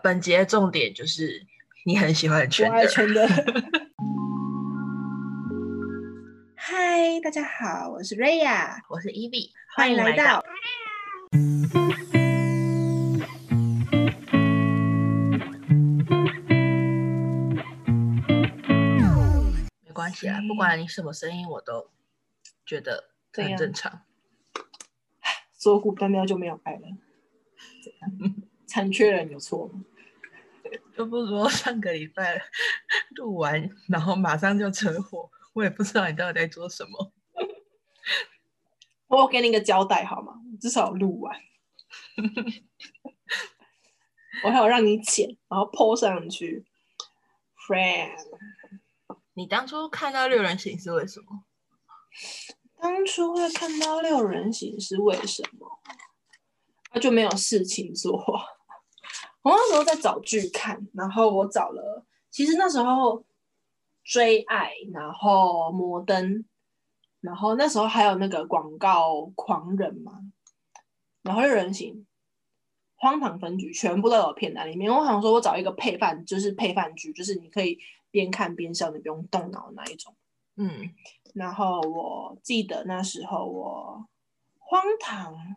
本节重点就是你很喜欢我圈的，爱圈的。嗨，大家好，我是瑞亚，我是 Evie，欢迎来到。没关系啊，不管你什么声音，我都觉得很正常。左骨断掉就没有爱了，怎样？残缺人有错吗？就不说 上个礼拜录完，然后马上就车祸，我也不知道你到底在做什么。我给你一个交代好吗？至少有录完，我还有让你剪，然后 po 上去。Friend，你当初看到六人行是为什么？当初会看到六人行是为什么？他就没有事情做。我那时候在找剧看，然后我找了，其实那时候追爱，然后摩登，然后那时候还有那个广告狂人嘛，然后六人行、荒唐分局全部都有片单里面。我想说，我找一个配饭，就是配饭剧，就是你可以边看边笑，你不用动脑的那一种。嗯，然后我记得那时候我荒唐，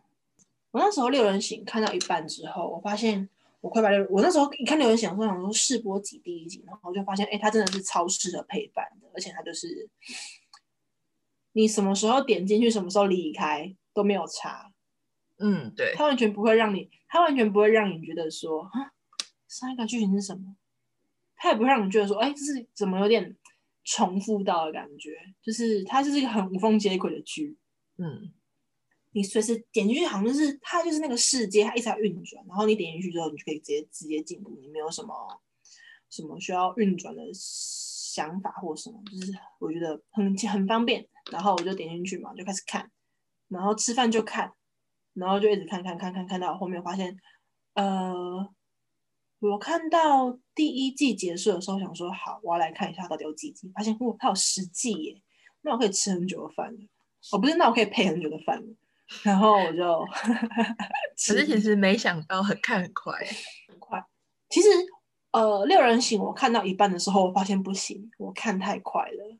我那时候六人行看到一半之后，我发现我快把六，我那时候一看留言想说想说试播集第一集，然后就发现，哎，它真的是超适合陪伴的，而且它就是你什么时候点进去，什么时候离开都没有差，嗯，对，它完全不会让你，它完全不会让你觉得说，啊，上一个剧情是什么？它也不会让你觉得说，哎，这是怎么有点重复到的感觉？就是它就是一个很无缝接轨的剧，嗯，你随时点进去，好像就是它就是那个世界，它一直在运转，然后你点进去之后，你就可以直接直接进入，你没有什么什么需要运转的想法或什么，就是我觉得很很方便。然后我就点进去嘛，就开始看，然后吃饭就看，然后就一直看看看看看到后面，发现呃，我看到第一季结束的时候，想说好，我要来看一下到底有几季，发现哦，它有十季耶，那我可以吃很久的饭了。哦，不是，那我可以配很久的饭了。然后我就 可是其实没想到很看很快，很快。其实呃，六人行我看到一半的时候，我发现不行，我看太快了，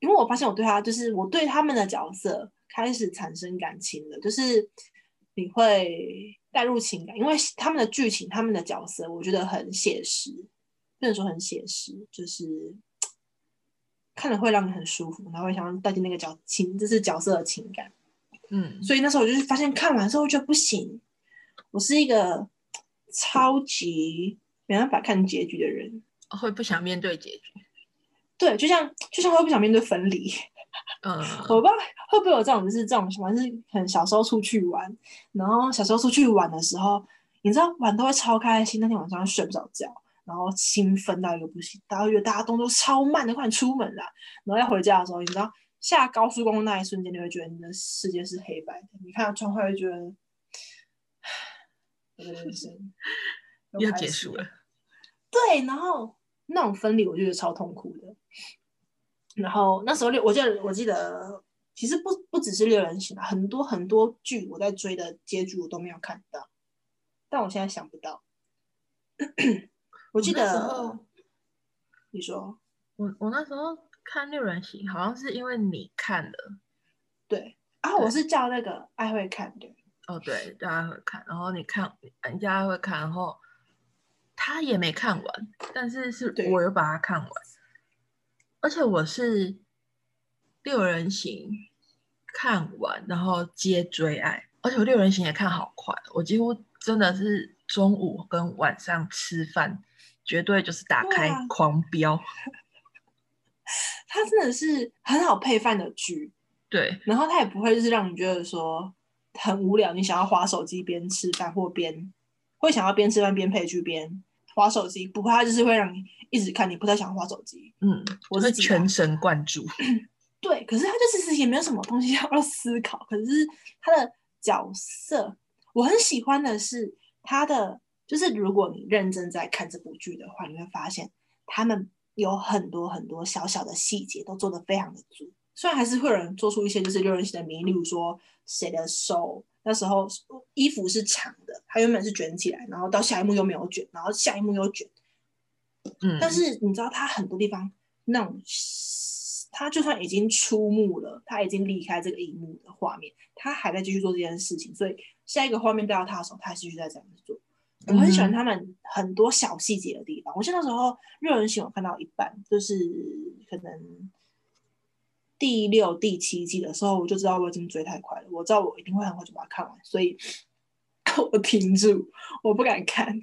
因为我发现我对他就是我对他们的角色开始产生感情了，就是你会带入情感，因为他们的剧情、他们的角色，我觉得很写实，不能说很写实，就是 看了会让你很舒服，然后会想要带进那个角情，就是角色的情感。嗯，所以那时候我就是发现看完之后就不行，我是一个超级没办法看结局的人。会不想面对结局，对，就像就像会不想面对分离，嗯，我不知道会不会有这种，就是这种情况，就是很小时候出去玩，然后小时候出去玩的时候，你知道玩都会超开心，那天晚上睡不着觉，然后兴奋到一个不行，然后觉得大家动作超慢的，快出门了，然后要回家的时候，你知道下高速公路那一瞬间，你会觉得你的世界是黑白的，你看到窗外会觉得，我的人生 要结束了。对，然后那种分离，我觉得超痛苦的。然后那时候六，我记得我记得，其实不不只是六人行啊，很多很多剧我在追的结局我都没有看到，但我现在想不到。我记得，你说我我那时候看六人行，好像是因为你看的，对啊，我是叫那个爱会看的，哦，对，叫爱会看，然后你看，人家会看，然后他也没看完，但是是我有把它看完，而且我是六人行看完，然后接追爱，而且我六人行也看好快，我几乎真的是中午跟晚上吃饭，绝对就是打开狂飙，它真的是很好配饭的剧，对，然后它也不会就是让你觉得说很无聊，你想要划手机边吃饭或边会想要边吃饭边配剧边划手机，不会，它就是会让你一直看，你不太想划手机。嗯，我自己啊全神贯注，对，可是他就其实也没有什么东西 要思考，可是他的角色我很喜欢的是他的，就是如果你认真在看这部剧的话，你会发现他们有很多很多小小的细节都做得非常的足。虽然还是会有人做出一些就是六人行的谜，例如说谁的手那时候衣服是长的，它原本是卷起来，然后到下一幕又没有卷，然后下一幕又卷。嗯，但是你知道，他很多地方那种，他就算已经出幕了，他已经离开这个荧幕的画面，他还在继续做这件事情，所以下一个画面到他的时候，他还是继续在这样子做。我很喜欢他们很多小细节的地方。我记得那时候热人行我看到一半，就是可能第六、第七季的时候，我就知道我已经追太快了，我知道我一定会很快就把它看完，所以 我停住，我不敢看。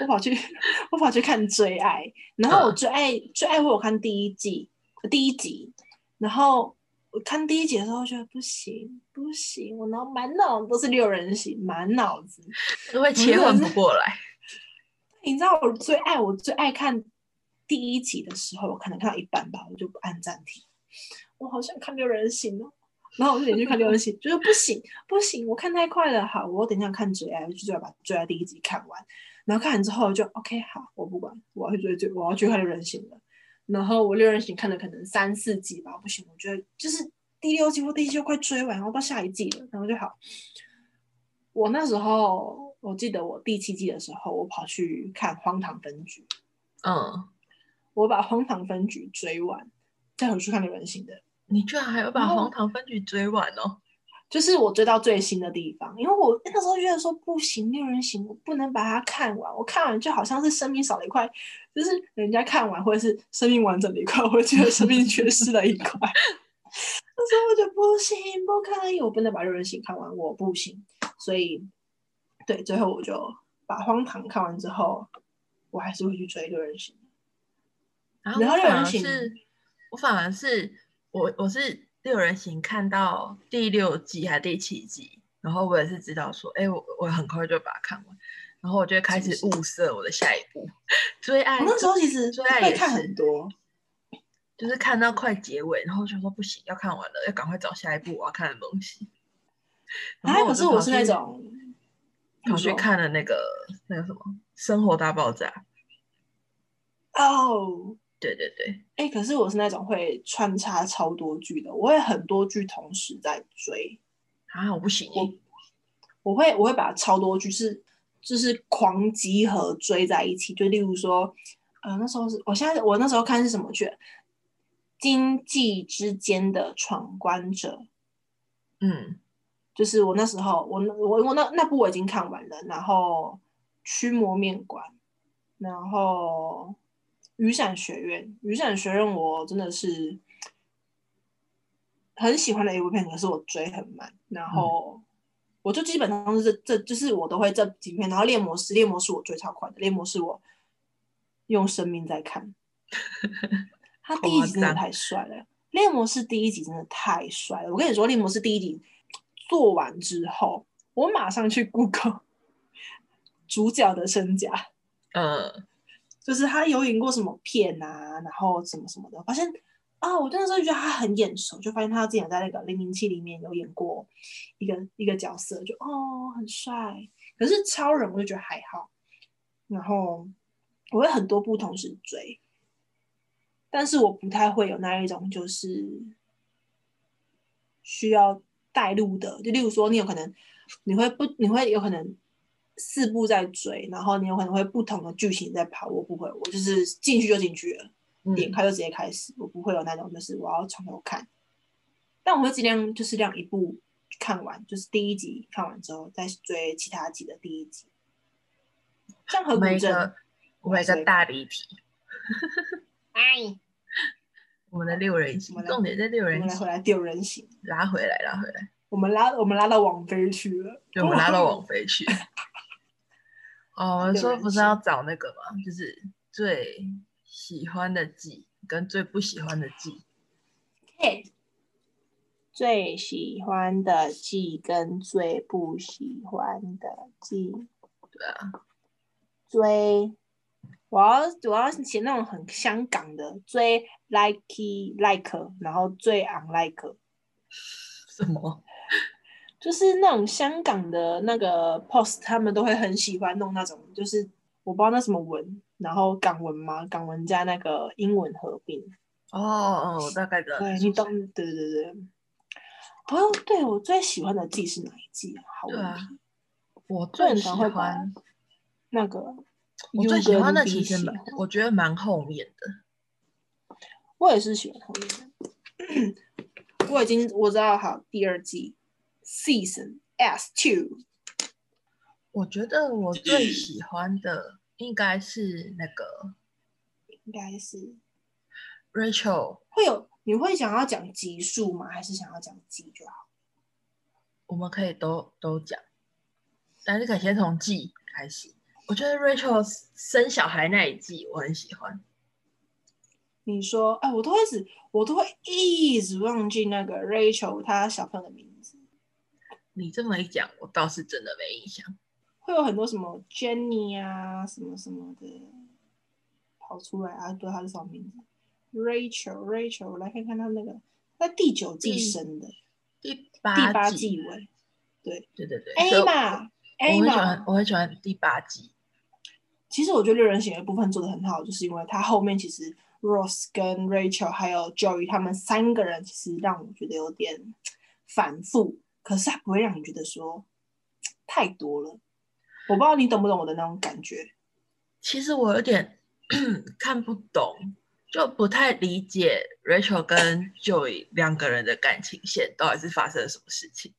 我跑去，我跑去看《最爱》，然后我最爱最爱我有看第一季第一集，然后我看第一集的时候觉得不行不行，我脑满脑都是六人行，满脑子都会切换不过来。你知道我最爱我最爱看第一集的时候，我可能看到一半吧，我就不按暂停，我好想看六人行哦，然后我就点去看六人行，觉得不行不行，我看太快了，好，我等一下看《追爱》，就就要把《追爱》第一集看完。然后看完之后就 OK 好，我不管，我要去追追，我要去看六人行了。然后我六人行看了可能三四集吧，不行，我觉得就是第六季或第七季快追完，然后到下一季了，然后就好。我那时候我记得我第七季的时候，我跑去看《荒唐分局》，嗯，我把《荒唐分局》追完，再回去看六人行的。你居然还要把《荒唐分局》追完哦？就是我追到最新的地方，因为我那时候觉得说不行，六人行我不能把它看完，我看完就好像是生命少了一块，就是人家看完或者是生命完整的一块，我会觉得生命缺失了一块。那时候我就不行，不可以，我不能把六人行看完，我不行。所以，对，最后我就把荒唐看完之后，我还是会去追六人行。然后六人行是，我反而是我我是。六人行看到第六集还是第七集，然后我也是知道说，哎，我我很快就把它看完，然后我就开始物色我的下一步追爱。那时候其实追爱也看很多，就是看到快结尾，然后就说不行，要看完了，要赶快找下一部我要看的东西。然后可是我是那种跑去看了那个那个什么《生活大爆炸》哦。对对对，哎，可是我是那种会穿插超多剧的，我会很多剧同时在追啊，我不行，我我会我会把超多剧是就是狂集合追在一起，就例如说，呃，那时候是我现在我那时候看是什么剧，《经济之间的闯关者》，嗯，就是我那时候我我我那那部我已经看完了，然后《驱魔面馆》，然后。雨伞学院，雨伞学院，我真的是很喜欢的一部片，可是我追很慢，然后我就基本上是这这就是我都会这几片，然后猎魔士，猎魔士我追超快的，猎魔士我用生命在看，他第一集真的太帅了，猎魔士第一集真的太帅了，我跟你说，猎魔士第一集做完之后，我马上去 Google 主角的身家，嗯。就是他有演过什么片啊，然后什么什么的，发现啊，我那时候就觉得他很眼熟，就发现他之前在那个零零七里面有演过一个一个角色，就哦很帅。可是超人我就觉得还好，然后我会很多部同时追，但是我不太会有那一种就是需要带路的，就例如说你有可能你会不你会有可能。四部在追，然后你有可能会不同的剧情在跑。我不会，我就是进去就进去了，点开就直接开始。我不会有那种就是我要从头看，但我会尽量就是让一部看完，就是第一集看完之后再追其他集的第一集。像何古镇，我一个大离题。哎，我们的六人行，重点在六人行，回来六人行，拉回来，拉回来。我们拉，我们拉到网飞去了。对，我们拉到网飞去。哦，说不是要找那个吗？就是最喜欢的季跟最不喜欢的季。嘿，最喜欢的季跟最不喜欢的季。对啊，追我要我要写那种很香港的追 like like，然后最 unlike 什么？就是那种香港的那个 post，他们都会很喜欢弄那种，就是我不知道那什么文，然后港文嘛，港文加那个英文合并。哦哦，大概的。对，你懂？对对对对。哦，对我最喜欢的季是哪一季啊？好问题。我最喜欢，那个我最喜欢的其实我觉得蛮后面的。我也是喜欢后面的。我已经我知道，好，第二季 Season S Two，我觉得我最喜欢的应该是那个应该是 Rachel，会有你会想要讲集数吗？还是想要讲季就好？我们可以都都讲，但是可以先从季开始。我觉得 Rachel 生小孩那一季我很喜欢，你说，哎，我都会一直，我都会一直忘记那个 Rachel 她小朋友的名字，你这么一讲，我倒是真的没印象。会有很多什么 Jenny 啊，什么什么的跑出来啊，不知道他是什么名字？Rachel Rachel，我来看看他那个，他第九季嗯生的，第八第八八季，季尾对对对，所以我 Emma 我很喜欢 Emma，，我很喜欢第八季。其实我觉得六人行的部分做的很好，就是因为他后面其实 Ross 跟 Rachel 还有 Joey 他们三个人，其实让我觉得有点反复，可是他不会让你觉得说太多了。我不知道你懂不懂我的那种感觉。其实我有点 看不懂，就不太理解 Rachel 跟 Joey 两个人的感情线到底是发生了什么事情。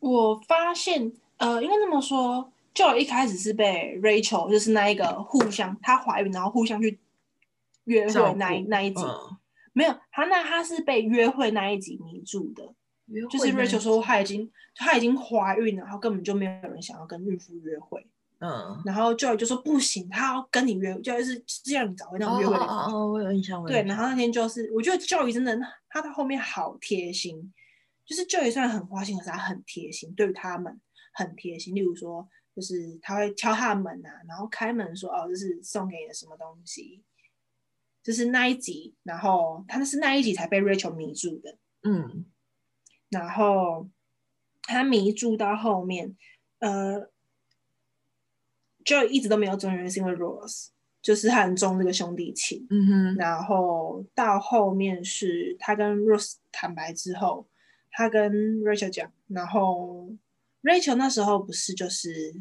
我发现，呃，应该这么说，Joey 一开始是被 Rachel 就是那一个互相她怀孕，然后互相去约会那一那一集，嗯，没有，他那他是被约会那一集迷住的。约就是 Rachel 说她已经她已经怀孕了，然后根本就没有人想要跟孕妇约会，嗯，然后 Joy 就说不行，他要跟你约，就是是让你找回那哦种约会的哦哦哦，我有印象，对，然后那天就是我觉得 Joy 真的他到后面好贴心，就是 Joy 虽然很花心，可是他很贴心，对于他们很贴心。例如说，就是他会敲他的门啊，然后开门说哦，这是送给你的什么东西。就是那一集，然后他那是那一集才被 Rachel 迷住的，嗯然后他迷住到后面，呃，就一直都没有中原因是因为 Rose，就是他很重这个兄弟情。嗯哼，然后到后面是他跟 Rose 坦白之后，他跟 Rachel 讲，然后 Rachel 那时候不是就是，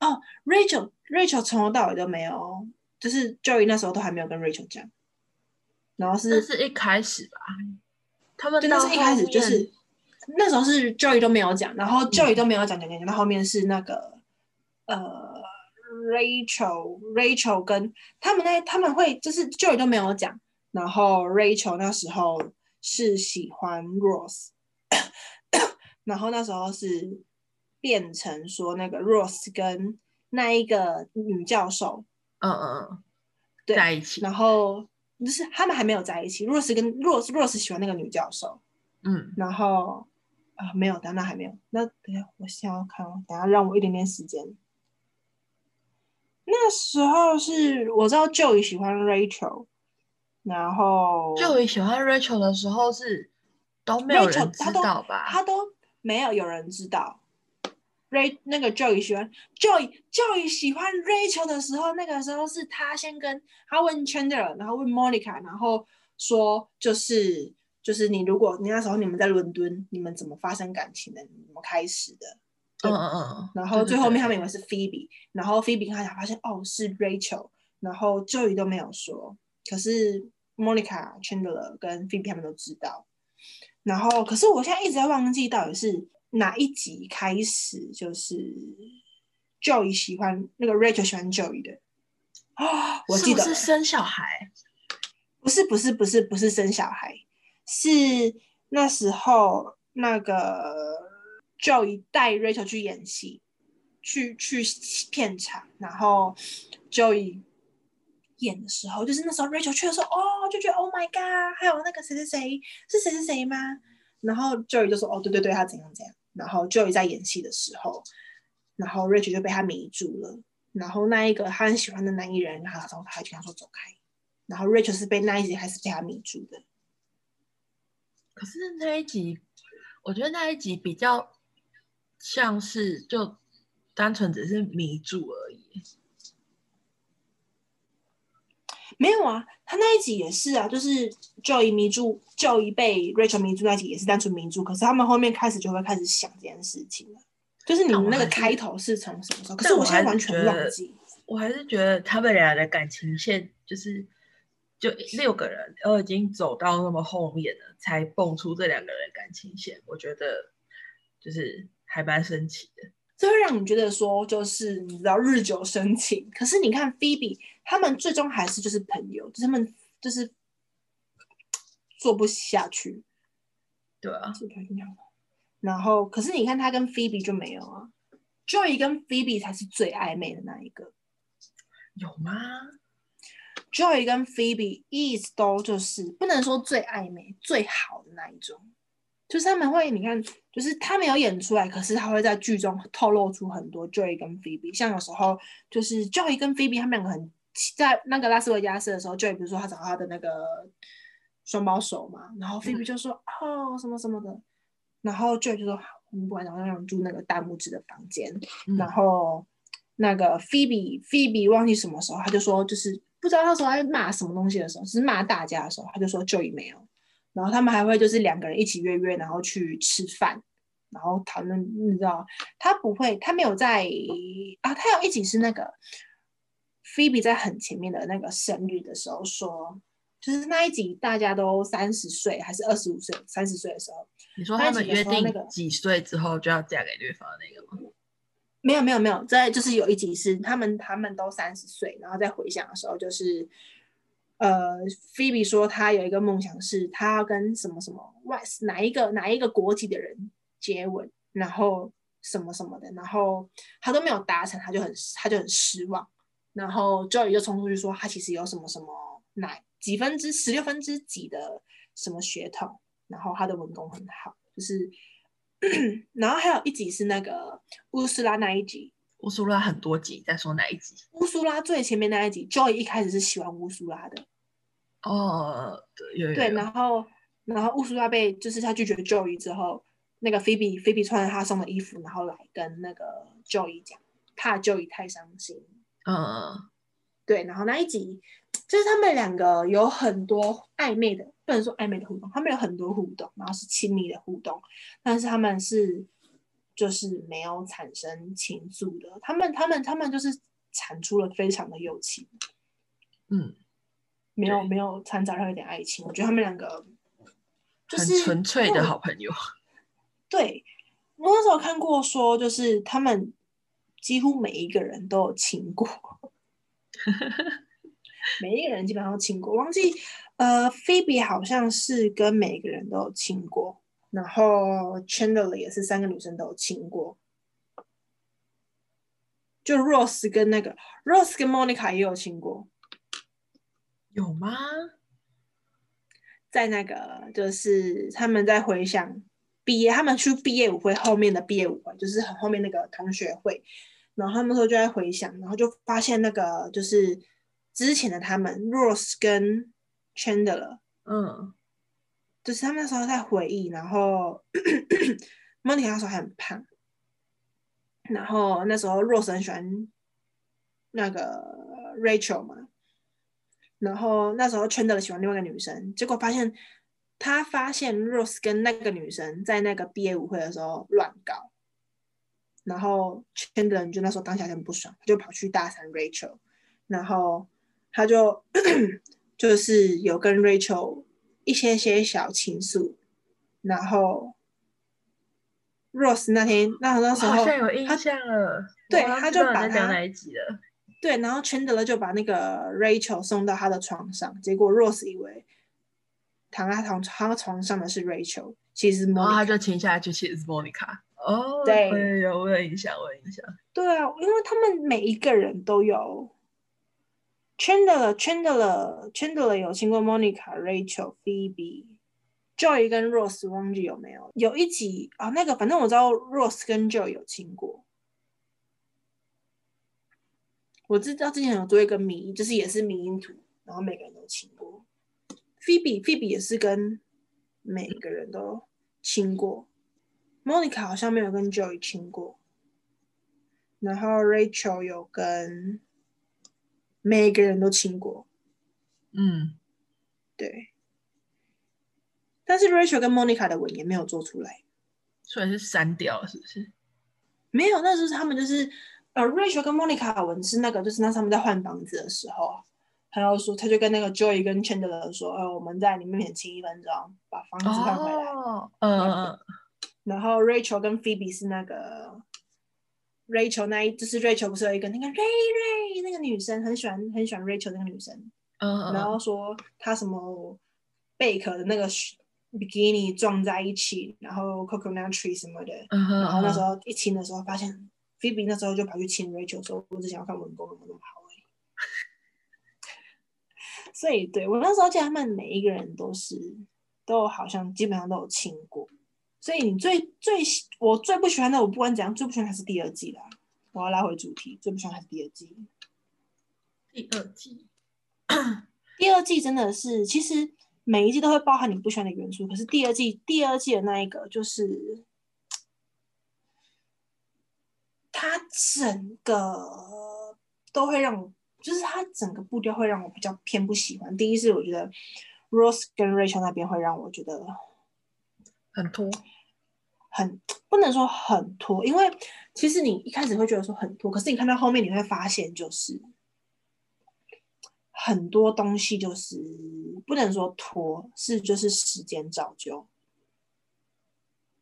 哦，Rachel Rachel 从头到尾都没有，就是 Joey 那时候都还没有跟 Rachel 讲，然后是这是一开始吧，他们真的是一开始就是那时候是 Joey 都没有讲，然后嗯。Joey 都没有讲讲讲讲到后面是那个呃 Rachel Rachel 跟他们那他们会就是 Joey 都没有讲，然后 Rachel 那时候是喜欢 Rose，然后那时候是变成说那个 Rose 跟那一个女教授嗯嗯嗯。对在一起，然后就是他们还没有在一起，Rose 跟 Rose Rose 喜欢那个女教授。嗯然后啊、没有，等那还没有。那等下，我想要看哦，等下让我一点点时间。那时候是我知道 Joey 喜欢 Rachel，然后就喜欢 Rachel 的时候是都没有 Rachel 人知他都道吧？他都没有有人知道。Ray 那个 Joey 喜欢 Joey Joey 喜欢 Rachel 的时候，那个时候是他先跟他问 Chandler，然后问 Monica，然后说就是就是你如果你那时候你们在伦敦，你们怎么发生感情的？你怎么开始的？对嗯嗯嗯，然后最后面他们以为是 Phoebe，然后 Phoebe 他才发现哦是 Rachel，然后 Joey 都没有说，可是 Monica、Chandler 跟 Phoebe 他们都知道。然后可是我现在一直在忘记到底是哪一集开始，就是 Joey 喜欢那个 Rachel 喜欢 Joey 的啊、我记得是是生小孩？不是不是不是不是生小孩，是那时候那个 Joey 带 Rachel 去演戏，去去片场，然后 Joey 演的时候，就是那时候 Rachel 去的时候，哦，就觉得 Oh my God，还有那个谁谁谁是谁谁谁吗？然后 Joey 就说哦，对对对，他怎样怎样。然后 Joey 在演戏的时候，然后 Rachel 就被他迷住了。然后那一个他很喜欢的男艺人，然后他就跟他说走开。然后 Rachel 是被那一集还是被他迷住的。可是那一集，我觉得那一集比较像是就单纯只是迷住而已。没有啊，他那一集也是啊，就是 Joey 迷住，Joey 被 Rachel 迷住那一集也是单纯迷住，可是他们后面开始就会开始想这件事情了。就是你们那个开头是从什么时候？可是我现在完全忘记。我还是觉得他们俩的感情线就是就六个人，都已经走到那么后面了，才蹦出这两个人感情线。我觉得就是还蛮神奇的。这会让你觉得说，就是你知道日久生情。可是你看菲比，他们最终还是就是朋友，他们就是做不下去。对啊，然后，可是你看他跟菲比就没有啊，Joy 跟菲比才是最暧昧的那一个。有吗？Joy 跟菲比一直都就是不能说最暧昧、最好的那一种。就是他们会，你看，就是他没有演出来，可是他会在剧中透露出很多 Joy 跟 Phoebe。像有时候就是 Joy 跟 Phoebe 他们两个很在那个拉斯维加斯的时候，Joy 比如说他找他的那个双胞手嘛，然后 Phoebe 就说哦什么什么的，然后 Joy 就说我们不管，然后让住那个大拇指的房间，然后那个 Phoebe Phoebe 忘记什么时候，他就说就是不知道那时候在骂什么东西的时候，是骂大家的时候，他就说 Joy 没有。然后他们还会就是两个人一起约约，然后去吃饭，然后讨论，你知道，他不会，他没有在啊，他有一集是那个菲比在很前面的那个生日的时候说，就是那一集大家都三十岁还是二十五岁，三十岁的时候，你说他们约定那个几岁之后就要嫁给对方的那个吗？没有没有没有，在就是有一集是他们他们都三十岁，然后在回想的时候就是。呃，菲比说她有一个梦想，是她要跟什么什么外哪一个哪一个国籍的人接吻，然后什么什么的，然后她都没有达成，她就很她就很失望。然后 Joey 就冲出去说，他其实有什么什么哪几分之十六分之几的什么血统，然后他的文功很好，就是，然后还有一集是那个乌斯拉那一集。乌苏拉很多集，在说哪一集？乌苏拉最前面那一集，Joy 一开始是喜欢乌苏拉的。哦，对，对，然后，然后乌苏拉被就是他拒绝 Joy 之后，那个菲比菲比穿着他送的衣服，然后来跟那个 Joy 讲，怕 Joy 太伤心。嗯，对，然后那一集就是他们两个有很多暧昧的，不能说暧昧的互动，他们有很多互动，然后是亲密的互动，但是他们是。就是没有产生情愫的，他们他们他们就是产出了非常的友情，嗯，没有没有掺杂上一点爱情，我觉得他们两个就是纯粹的好朋友。对，我那时候看过说，就是他们几乎每一个人都有亲过，每一个人基本上都亲过，忘记呃，菲比好像是跟每一个人都有亲过。然后 Chandler 也是三个女生都有亲过，就 Rose 跟那个 Rose 跟 Monica 也有亲过，有吗？在那个就是他们在回想毕业，他们去毕业舞会后面的毕业舞会，就是很后面那个同学会，然后他们说就在回想，然后就发现那个就是之前的他们 Rose 跟 Chandler，嗯。就是他们那时候在回忆，然后 Monica 那时候还很胖，然后那时候 Rose 很喜欢那个 Rachel 嘛，然后那时候 Chandler 喜欢另外一个女生，结果发现他发现 Rose 跟那个女生在那个毕业舞会的时候乱搞，然后 Chandler 就那时候当下很不爽，就跑去大喊 Rachel，然后他就 就是有跟 Rachel。一些些小情愫，然后 Rose 那天那那时候好像有印象了，对，他就把他哪一集了？对，然后 Chandler 就把那个 Rachel 送到他的床上，结果 Rose 以为躺在床他床上的是 Rachel，其实然后他就停下来就其实是 Monica。哦，对，有我有印象，我有印象。对啊，因为他们每一个人都有。Chandler Chandler Chandler 有亲过 Monica Rachel Phoebe Joy 跟 Rose 忘记有没有？有一集啊，那个反正我知道 Rose 跟 Joy 有亲过。我知道之前有做一个迷，就是也是迷因图，然后每个人都亲过。Phoebe Phoebe 也是跟每个人都亲过。Monica 好像没有跟 Joey 亲过。然后 Rachel 有跟。每个人都亲过，嗯，对。但是 Rachel 跟 Monica 的吻也没有做出来，所以是删掉了，是不是？没有，那时候他们就是呃，Rachel 跟 Monica 文是那个，就是那他们在换房子的时候，他要说，他就跟那个 Joey 跟 Chandler 说，呃，我们在你面前亲一分钟，把房子换回来。哦，嗯嗯嗯，然后 Rachel 跟 Phoebe 是那个 Rachel 那一，就是 Rachel 不是有一个那个 Ray Ray 那个女生很喜欢很喜欢 Rachel 那个女生，嗯嗯，然后说她什么贝壳的那个 bikini 撞在一起，然后 coconut tree 什么的，然后那时候候一亲的时候，发现 Phoebe 那时候就跑去亲 Rachel，说我只想要看文工有没有那么好而已。所以对我那时候见他们每一个人都是都好像基本上都有亲过。所以你最最喜我最不喜欢的，我不管怎样最不喜欢还是第二季啦。我要拉回主题，最不喜欢还是第二季。第二季，第二季真的是，其实每一季都会包含你不喜欢的元素，可是第二季第二季的那一个就是，它整个都会让我，就是它整个步调会让我比较偏不喜欢。第一是我觉得 Rose 跟 Rachel 那边会让我觉得很拖，很不能说很拖，因为其实你一开始会觉得说很拖，可是你看到后面你会发现就是。很多东西就是不能说拖，是就是时间造就。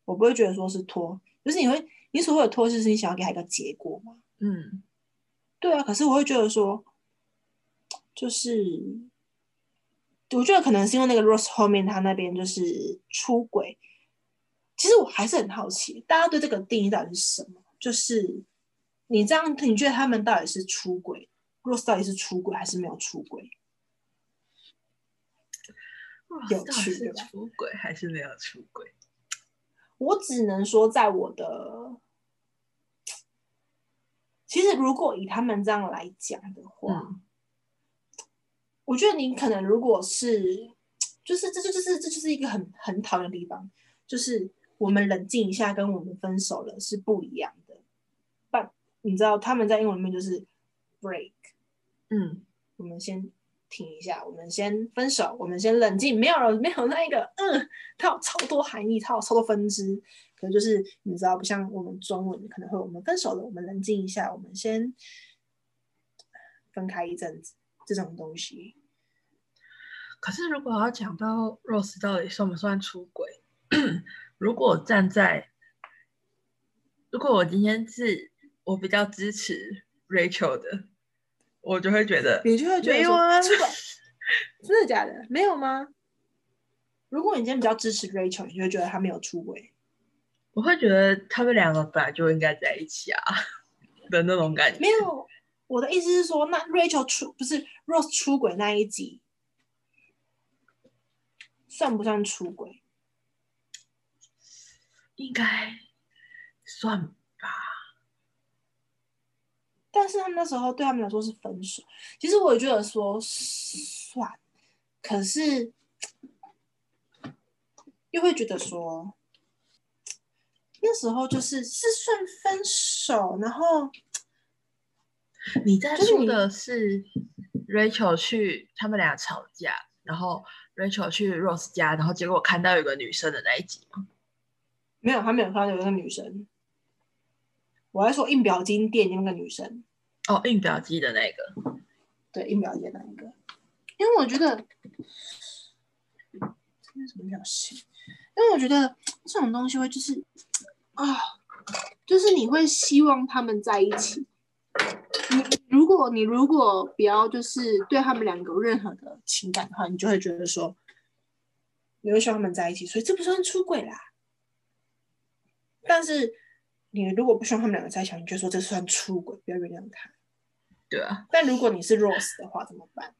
我不会觉得说是拖，就是你会你所谓的拖，就是你想要给他一个结果嘛。嗯，对啊，可是我会觉得说，就是我觉得可能是因为那个 Rose 后面他那边就是出轨。其实我还是很好奇，大家对这个定义到底是什么？就是你这样，你觉得他们到底是出轨？Rose 到底是出轨还是没有出轨？有趣对吧出轨还是没有出轨？我只能说，在我的，其实如果以他们这样来讲的话，嗯。我觉得你可能如果是，就是这就就是这就是一个很很讨厌的地方，就是我们冷静一下，跟我们分手了是不一样的。但你知道他们在英文里面就是 break，嗯，我们先停一下，我们先分手，我们先冷静，没有了，没有那一个，嗯，它有超多含义，它有超多分支，可能就是你知道，不像我们中文可能会我们分手了，我们冷静一下，我们先分开一阵子，这种东西，可是如果要讲到 Rose 到底算不算出轨，如果站在，如果我今天是我比较支持 Rachel 的，我就会觉得你就会觉得说没有啊，真的假的？没有吗？如果你今天比较支持 Rachel，你就会觉得他没有出轨。我会觉得他们两个本来就应该在一起啊的那种感觉。没有，我的意思是说，那 Rachel 出不是 Rose 出轨那一集，算不算出轨？应该算吧。但是他们那时候对他们来说是分手。其实我也觉得说算，可是又会觉得说，那时候就是是算分手，然后 你在说的是 Rachel 去他们俩吵架，然后 Rachel 去 Rose 家，然后结果看到有个女生的那一集吗？没有，他没有看到有个女生。我在说印表机店那个女生，哦，印表机的那个。对，印表店那一个，因为我觉得这是什么表情？因为我觉得这种东西会就是啊，就是你会希望他们在一起。你如果你如果不要就是对他们两个有任何的情感的话，你就会觉得说，你会希望他们在一起，所以这不算出轨啦。但是你如果不希望他们两个在一起，你就说这算出轨，不要原谅他。对啊，但如果你是 Rose 的话，怎么办？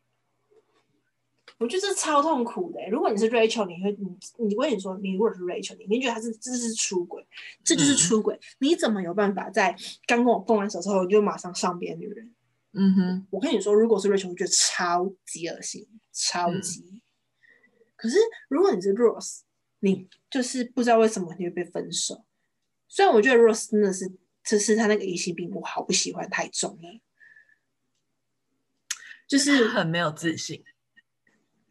我觉得这超痛苦的欸、如果你是 Rachel，你会你你问你说，你如果是 Rachel，你你觉得他是这是出轨，这就是嗯出轨，你怎么有办法在刚跟我分完手之后，你就马上上别的女人？嗯哼，我跟你说，如果是 Rachel，我觉得超级恶心，超嗯级。可是如果你是 Rose，你就是不知道为什么你会被分手。虽然我觉得 Rose 真的是，就是他那个疑心病，我好不喜欢，太重了。就是很没有自信。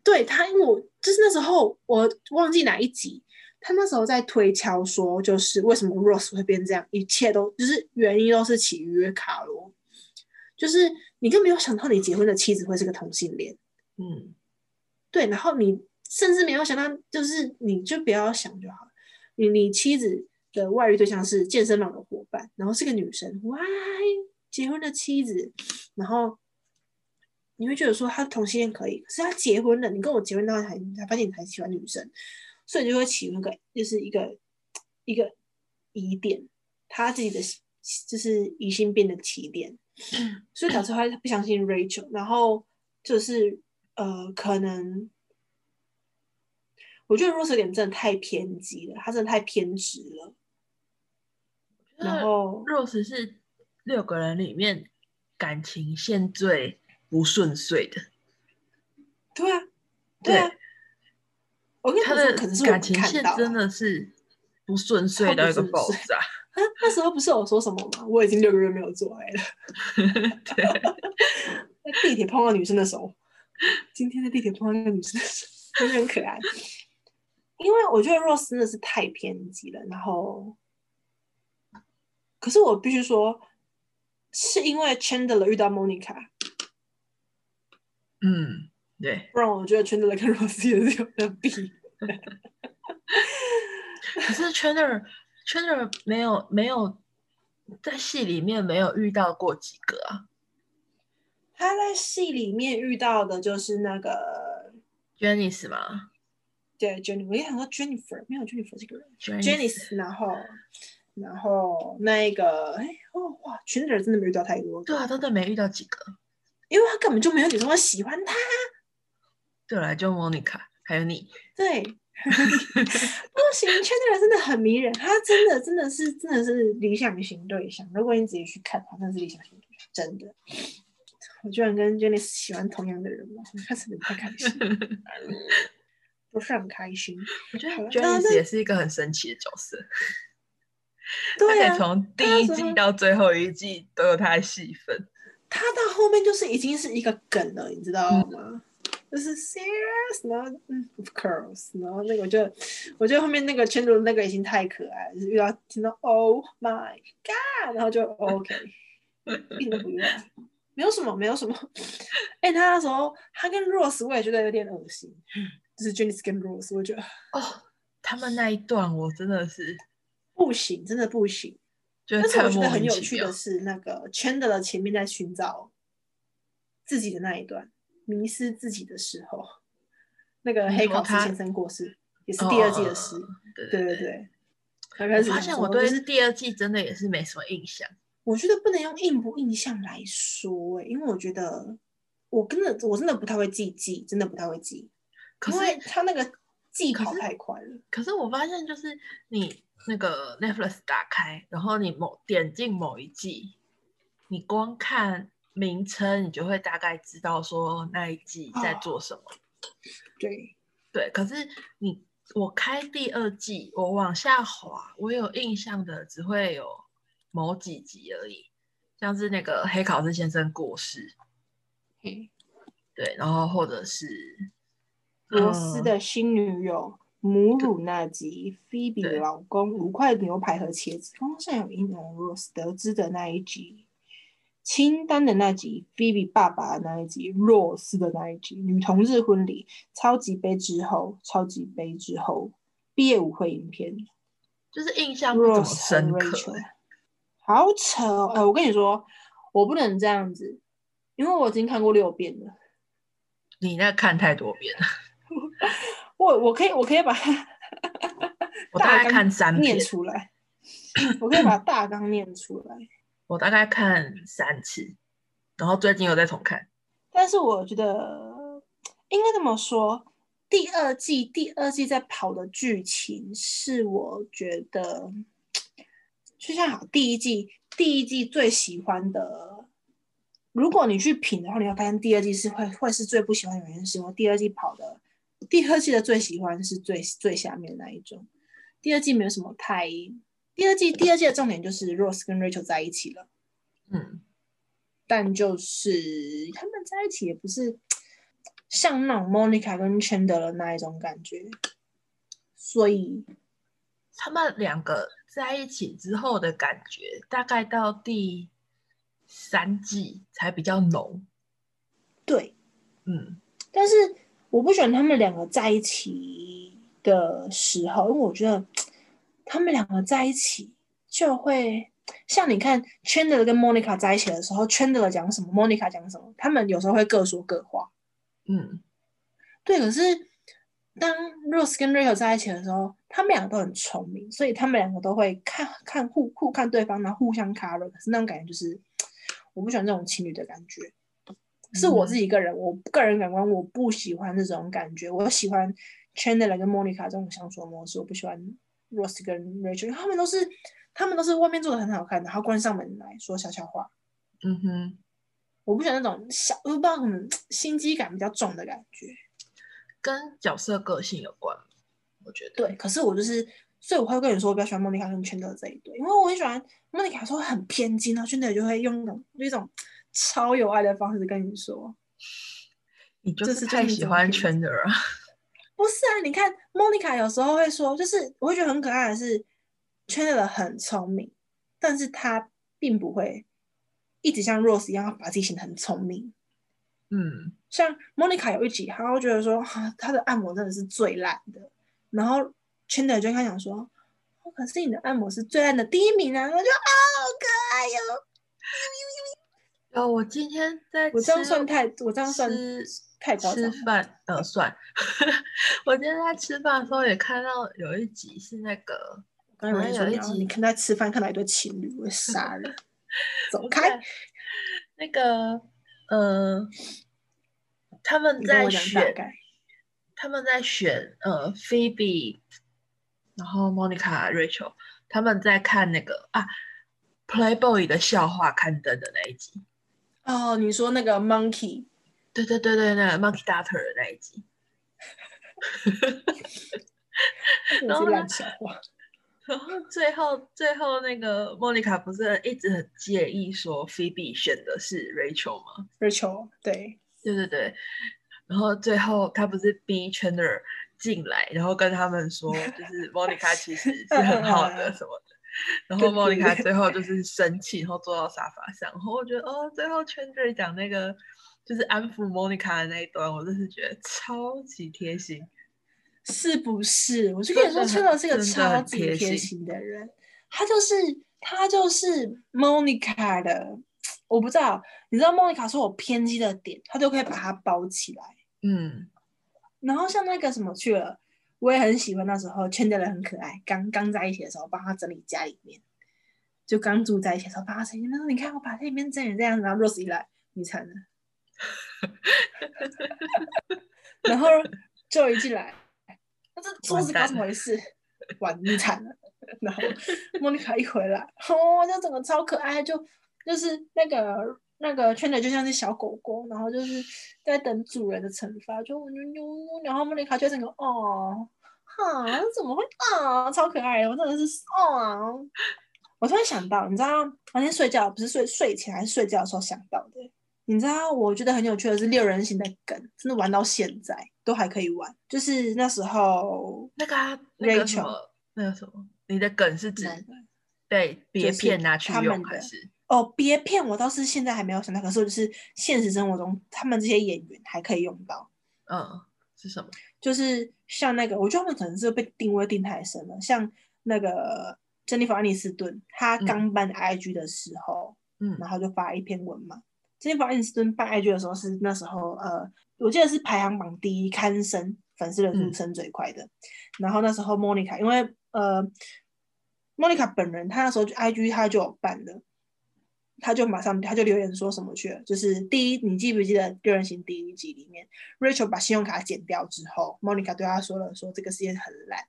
对他，因为我就是那时候我忘记哪一集，他那时候在推敲说，就是为什么 Rose 会变这样，一切都就是原因都是起于卡罗，就是你更没有想到你结婚的妻子会是个同性恋，嗯，对，然后你甚至没有想到，就是你就不要想就好了，你你妻子的外遇对象是健身房的伙伴，然后是个女生，哇，结婚的妻子，然后。你会觉得说他同性恋可以，可是他结婚了，你跟我结婚，到还才发现你还喜欢女生，所以就会起那个就是一个一个疑点，他自己的就是疑心病的起点，所以导致他不相信 Rachel，然后就是呃，可能我觉得 Rose 有点真的太偏激了，他真的太偏执了。然后 Rose 是六个人里面感情线最。不顺遂的，对啊，对啊，我跟他的感情线真的是不顺遂的一个爆炸。啊那时候不是有说什么吗？我已经六个月没有做爱了。对，在地铁碰到女生的手，今天在地铁碰到那个女生的手，真的很可爱。因为我觉得 Rose 真的是太偏激了，然后，可是我必须说，是因为 Chandler 遇到 Monica。嗯，对，不然我觉得 Chandler 跟 Rose 也是有的比。可是 Chandler Chandler 没有没有在戏里面没有遇到过几个啊？他在戏里面遇到的就是那个 Janice 吗？对，Jennifer，我也想到 Jennifer，没有 Jennifer 这个人，Janice，然后然后那个，哎哦哇，Chandler 真的没遇到太多，对啊，真的没遇到几个。因为他根本就没有女生会喜欢他，对了，就 Monica 还有你，对，不行，圈内人真的很迷人，他真的真的是真的是理想型对象。如果你直接去看，他真的是理想型对象，真的。我居然跟 Jenny 喜欢同样的人了，开始不太开心，不是很开心。我觉得 Jenny 也是一个很神奇的角色，对啊，从第一季到最后一季都有他的戏份。他到后面就是已经是一个梗了，你知道吗？就是 serious，然后嗯，of course，然后那个我就我觉得后面那个圈主那个已经太可爱，就是遇到听到 oh my god，然后就 OK，一点都不用，没有什么，没有什么。哎，他那时候他跟 Rose 我也觉得有点恶心，就是 Janice 跟 Rose，我觉得哦，他们那一段我真的是不行，真的不行。但是我觉得很有趣的是，那个 Chandler 前面在寻找自己的那一段，迷失自己的时候，那个黑考斯先生过世，也是第二季的事。对对对，我发现我对第二季真的也是没什么印象。我觉得不能用印不印象来说，因为我觉得我真的我真的不太会记记，真的不太会记，因为他那个记跑太快了。可是我发现就是你。那个 Netflix 打开，然后你某点进某一季，你光看名称，你就会大概知道说那一季在做什么。对对，可是你我开第二季，我往下滑，我有印象的只会有某几集而已，像是那个黑考斯先生过世，嗯，对，然后或者是罗斯的新女友。母乳那集，菲比老公五块牛排和茄子，刚刚上有英文 Rose 得知的那一集，清单的那集，菲比爸爸的那一集，Rose 的那一集，女同志婚礼，超级杯之后，超级杯之后，毕业舞会影片，就是印象不怎么深刻，好扯哦！哎，我跟你说，我不能这样子，因为我已经看过六遍了。你那看太多遍了。我我可以我可以把它 我大概看三念出来，我可以把大纲念出来。我大概看三次，然后最近又在重看。但是我觉得应该这么说，第二季第二季在跑的剧情是我觉得就像好第一季第一季最喜欢的。如果你去品的话，你会发现第二季是会会是最不喜欢的原因，是因为第二季跑的。第二季的最喜欢是最最下面那一种，第二季没有什么太，第二季第二季的重点就是 Rose 跟 Rachel 在一起了，嗯，但就是他们在一起也不是像那种 Monica 跟 Chandler 的那一种感觉，所以他们两个在一起之后的感觉，大概到第三季才比较浓。对，嗯，但是我不喜欢他们两个在一起的时候，因为我觉得他们两个在一起就会像你看 Chandler 跟 Monica 在一起的时候，Chandler 讲什么，Monica 讲什么，他们有时候会各说各话。嗯，对，可是当 Rose 跟 Rachel 在一起的时候，他们两个都很聪明，所以他们两个都会看看互互看对方，然后互相 cover。可是那种感觉就是我不喜欢这种情侣的感觉，是我自己个人，我个人感官我不喜欢这种感觉。我喜欢 Chandler 跟 Monica 这种相处模式，我不喜欢 Rose 跟 Rachel，他们都是他们都是外面做的很好看，然后关上门来说悄悄话。嗯哼，我不喜欢那种小，我不知道可能心机感比较重的感觉。跟角色个性有关，我觉得。对，可是我就是，所以我会跟你说，我比较喜欢莫妮卡跟圈德这一对，因为我很喜欢莫妮卡说很偏激，然后圈德就会用那种一种超有爱的方式跟你说。你就是太喜欢圈圈的啊！不是啊，你看莫妮卡有时候会说，就是我会觉得很可爱的是，圈的很聪明，但是他并不会一直像 Rose 一样把自己显得很聪明。嗯，像莫妮卡有一集，她会觉得说，哈、她的按摩真的是最烂的。然后 Chandler 就跟他讲说，哦，可是你的按摩是最烂的第一名啊！我就啊，好可爱哟、哦，我今天在我这样吃算太，我这样算吃太夸张吃。饭呃算，我今天在吃饭的时候也看到有一集是那个刚才有人说你要有一集你看在吃饭看到一对情侣，我会杀人。走不开！那个呃，他们在选。他们在选呃 Phoebe，然后 Monica、Rachel，他们在看那个啊 Playboy 的笑话刊登的那一集。哦，你说那个 monkey，对对对对，那个 Monkey Doctor 的那一集。然后烂笑话。然后最后最后那个莫妮卡不是一直很介意说 Phoebe 选的是 Rachel 吗？Rachel，对，对对对，然后最后他不是逼 Chandler 进来，然后跟他们说，就是莫妮卡其实是很好的什么的。然后莫妮卡最后就是生气，然后坐到沙发上。然后我觉得哦，最后 Chandler 讲那个就是安抚莫妮卡的那一段，我真是觉得超级贴心。是不是？我就跟你说，真的很圈德是个超级贴心的人，他就是他就是 Monica 的，我不知道，你知道 Monica 说我偏激的点，他就可以把它包起来。嗯，然后像那个什么去了，我也很喜欢那时候圈的人很可爱，刚刚在一起的时候帮他整理家里面，就刚住在一起的时候帮他整理，他说你看我把这里面整理这样子，然后 Rose 一来，你惨了，然后就一进来，那这桌子搞什么回事？完，你惨了。然后莫妮卡一回来，哦，就整个超可爱，就就是那个那个圈的就像是小狗狗，然后就是在等主人的惩罚，就妞妞，然后莫妮卡就整个哦，哈，怎么会啊，超可爱的，我真的是哦。我突然想到，你知道那天睡觉不是睡睡前还是睡觉的时候想到的？你知道，我觉得很有趣的是六人行的梗，真的玩到现在都还可以玩。就是那时候那个、啊、那个 Rachel 什么那个什么，你的梗是指哪个被别片拿去他用还是？哦，别骗我，倒是现在还没有想到，可是就是现实生活中他们这些演员还可以用到。嗯，是什么？就是像那个，我觉得他们可能是被定位定太深了。像那个珍妮弗·安妮斯顿，她嗯刚办 IG 的时候，嗯然后就发一篇文嘛。珍妮弗·安妮斯顿办 IG 的时候是那时候，呃，我记得是排行榜第一，刊升粉丝人数嗯升最快的。然后那时候莫妮卡，因为呃，莫妮卡本人她那时候就 IG 她就有办的，她就马上他就留言说什么去了，就是第一，你记不记得六人行第一集里面，Rachel 把信用卡剪掉之后，，Monica 对他说了说这个世界很烂，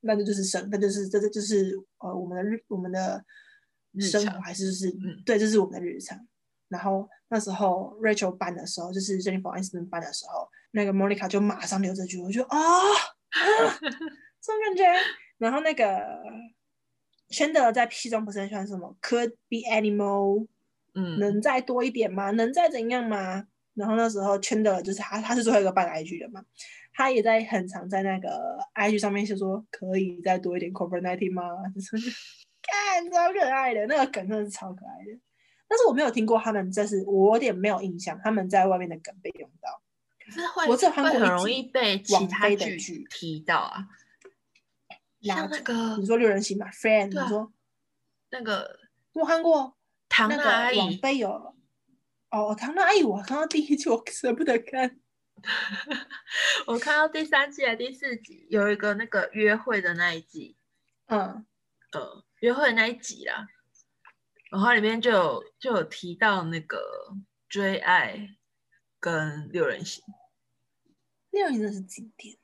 那这就是生，那就是这这就是呃我们的日我们的生活还是就是、嗯对，这是我们的日常。然后那时候 Rachel 办的时候，就是 Jennifer Aniston 办的时候，那个 Monica 就马上留这句，我就啊，啊这种感觉。然后那个 Chandler 在戏中不是很喜欢什么 Could be animal，嗯，能再多一点吗？能再怎样吗？然后那时候圈的就是他，他是最后一个办 IG 的嘛，他也在很常在那个 IG 上面就说可以再多一点 COVID nineteen 吗？就是 看超可爱的，那个梗真的是超可爱的。但是我没有听过他们，这是我有点没有印象，他们在外面的梗被用到。可是会我只有看过会一集很容易被其他剧飞的剧提到啊，像那个你说六人行吧，Friend，你说那个我看过唐娜阿姨，飞有。哦，唐娜阿姨，我看到第一集，我舍不得看。我看到第三季还第四集有一个那个约会的那一集，嗯，呃，约会的那一集啦，然后里面就有就有提到那个追爱跟六人行，六人行真的是经典，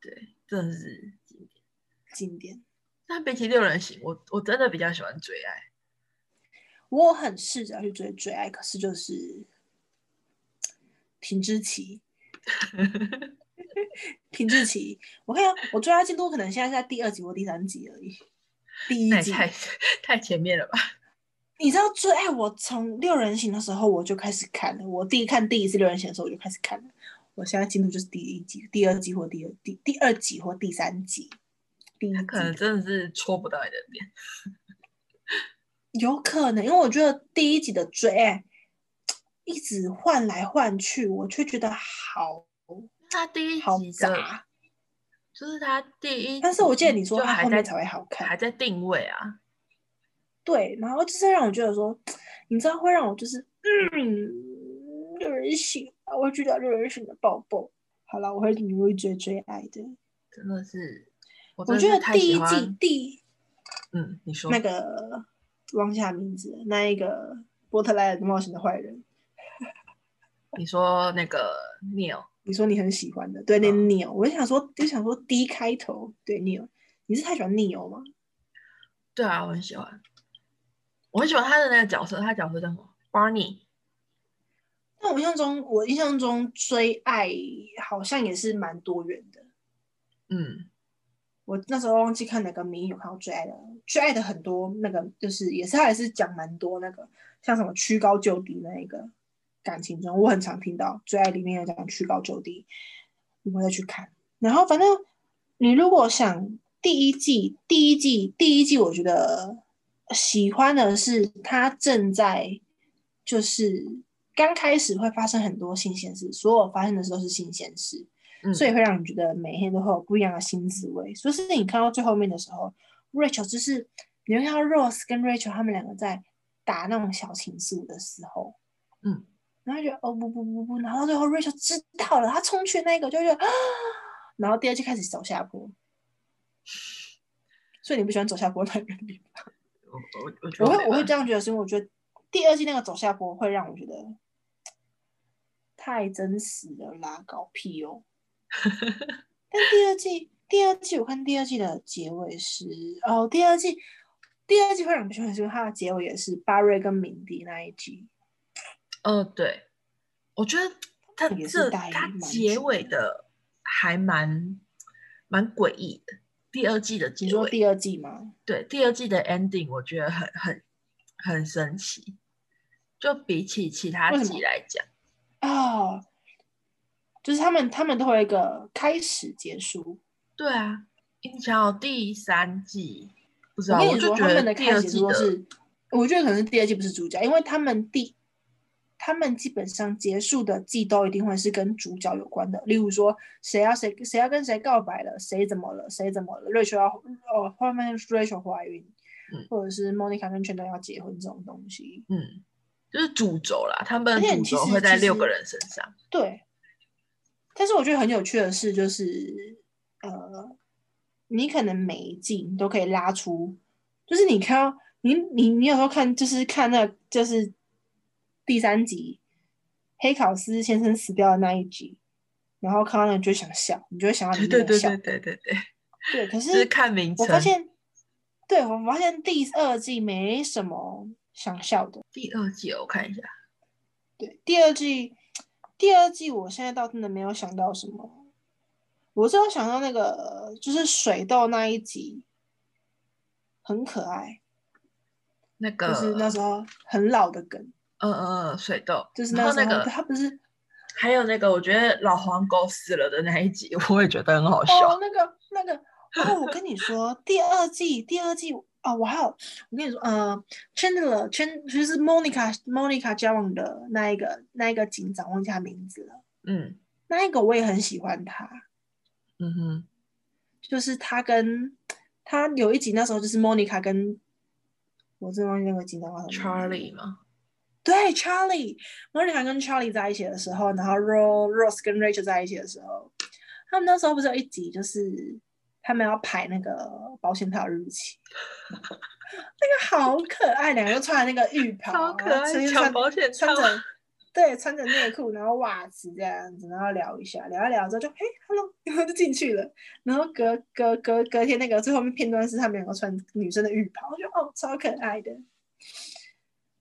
对，真的是经典。经典。但比起六人行，我我真的比较喜欢追爱。我很试着去追追爱，可是就是停滞期，停滞期。我看到我追他进度可能现在是在第二集或第三集而已。第一集，太太前面了吧？你知道追爱，我从六人行的时候我就开始看了。我第一看第一次六人行的时候我就开始看了。我现在进度就是第一集、第二集或第二第第二集或第三集。第一他可能真的是戳不到你的点。有可能，因为我觉得第一集的追爱一直换来换去，我却觉得好他第一好集的，杂。就是他第一，但是我记得你说他后面才会好看还在定位啊。对，然后就是让我觉得说，你知道会让我就是嗯，有人行，我会去掉六人行的抱抱。好了，我会努力追追爱的。真的是，我我觉得第一季第嗯，你说那个忘记他名字，那一个波特莱尔的冒险的坏人，你说那个 Neil，你说你很喜欢的，对，那嗯 Neil，、我就想说，就想说 D 开头，对 Neil，你是太喜欢 Neil 吗？对啊，我很喜欢，我很喜欢他的那个角色，他角色叫什么？Barney。但我印象中，我印象中追爱好像也是蛮多元的。嗯，我那时候忘记看哪个名有看到最爱的，最爱的很多那个就是也是他也是讲蛮多那个像什么屈高就低那一个感情中，我很常听到最爱里面有讲屈高就低，我再去看。然后反正你如果想第一季，第一季，第一季，我觉得喜欢的是他正在就是刚开始会发生很多新鲜事，所有发生的事都是新鲜事。嗯所以会让你觉得每天都会有不一样的新滋味。所以是你看到最后面的时候，Rachel 就是你会看到 Rose 跟 Rachel 他们两个在打那种小情愫的时候，嗯，然后就哦不不不不，然后最后 Rachel 知道了，他冲去那个就觉得啊，然后第二季开始走下坡。所以你不喜欢走下坡那个地方？我我我会我会这样觉得，是因为我觉得第二季那个走下坡会让我觉得太真实了啦，搞屁哦。但第二季，第二季我看第二季的结尾是哦，第二季第二季会让我不喜欢，是因为它的结尾也是巴瑞跟敏迪那一集。哦，对，我觉得它这他待蛮结尾的还蛮蛮诡异的。第二季的你结尾，说第二季吗？对第二季的 ending，我觉得很很很神奇。就比起其他季来讲，哦，就是他们他们都会有一个开始结束。对啊，你想第三季，不知道，我跟你说，我就觉得他们的开第二季的始结束是，我觉得可能是第二季不是主角，因为他们第他们基本上结束的季都一定会是跟主角有关的，例如说谁要谁谁要跟谁告白了，谁怎么了，谁怎么了，Rachel 要哦后面是 Rachel 怀孕，嗯或者是 Monica 跟 Chandler 要结婚这种东西，嗯，就是主轴啦，他们的主轴会在六个人身上。对。但是我觉得很有趣的是，就是呃，你可能每一季你都可以拉出，就是你看到你你你有时候看就是看那就是第三集黑考斯先生死掉的那一集，然后看到那你就想笑，你就会想到里对面的笑对对对对对对，对可就是是看名称。我发现，对我发现第二季没什么想笑的。第二季我看一下，对，第二季，第二季我现在倒真的没有想到什么，我只有想到那个就是水痘那一集，很可爱，那个就是那时候很老的梗，嗯嗯嗯，水痘，就是那时候那个他不是还有那个，我觉得老黄狗死了的那一集，我也觉得很好笑。哦，那个那个 哦，我跟你说，第二季第二季哦，我还有我跟你说，呃，Chandler Chan 就是 Monica Monica 交往的那一个那一个警长，忘记他名字了。嗯。那一个我也很喜欢他，嗯哼，就是他跟他有一集那时候就是 Monica 跟我真的忘记那个警长叫什么 Charlie 嘛，对，Charlie，Monica 跟 Charlie 在一起的时候，然后 Ro Rose 跟 Rachel 在一起的时候，他们那时候不是有一集，就是他们要排那个保险套日期，那个好可爱，两个都穿着那个浴袍，超可爱穿抢保险套穿着 对，穿着内裤，然后袜子这样子，然后聊一下，聊一聊之后就嘿 hello，然后就进去了，然后隔隔隔隔天那个最后面片段是他们两个穿女生的浴袍，我觉得哦超可爱的。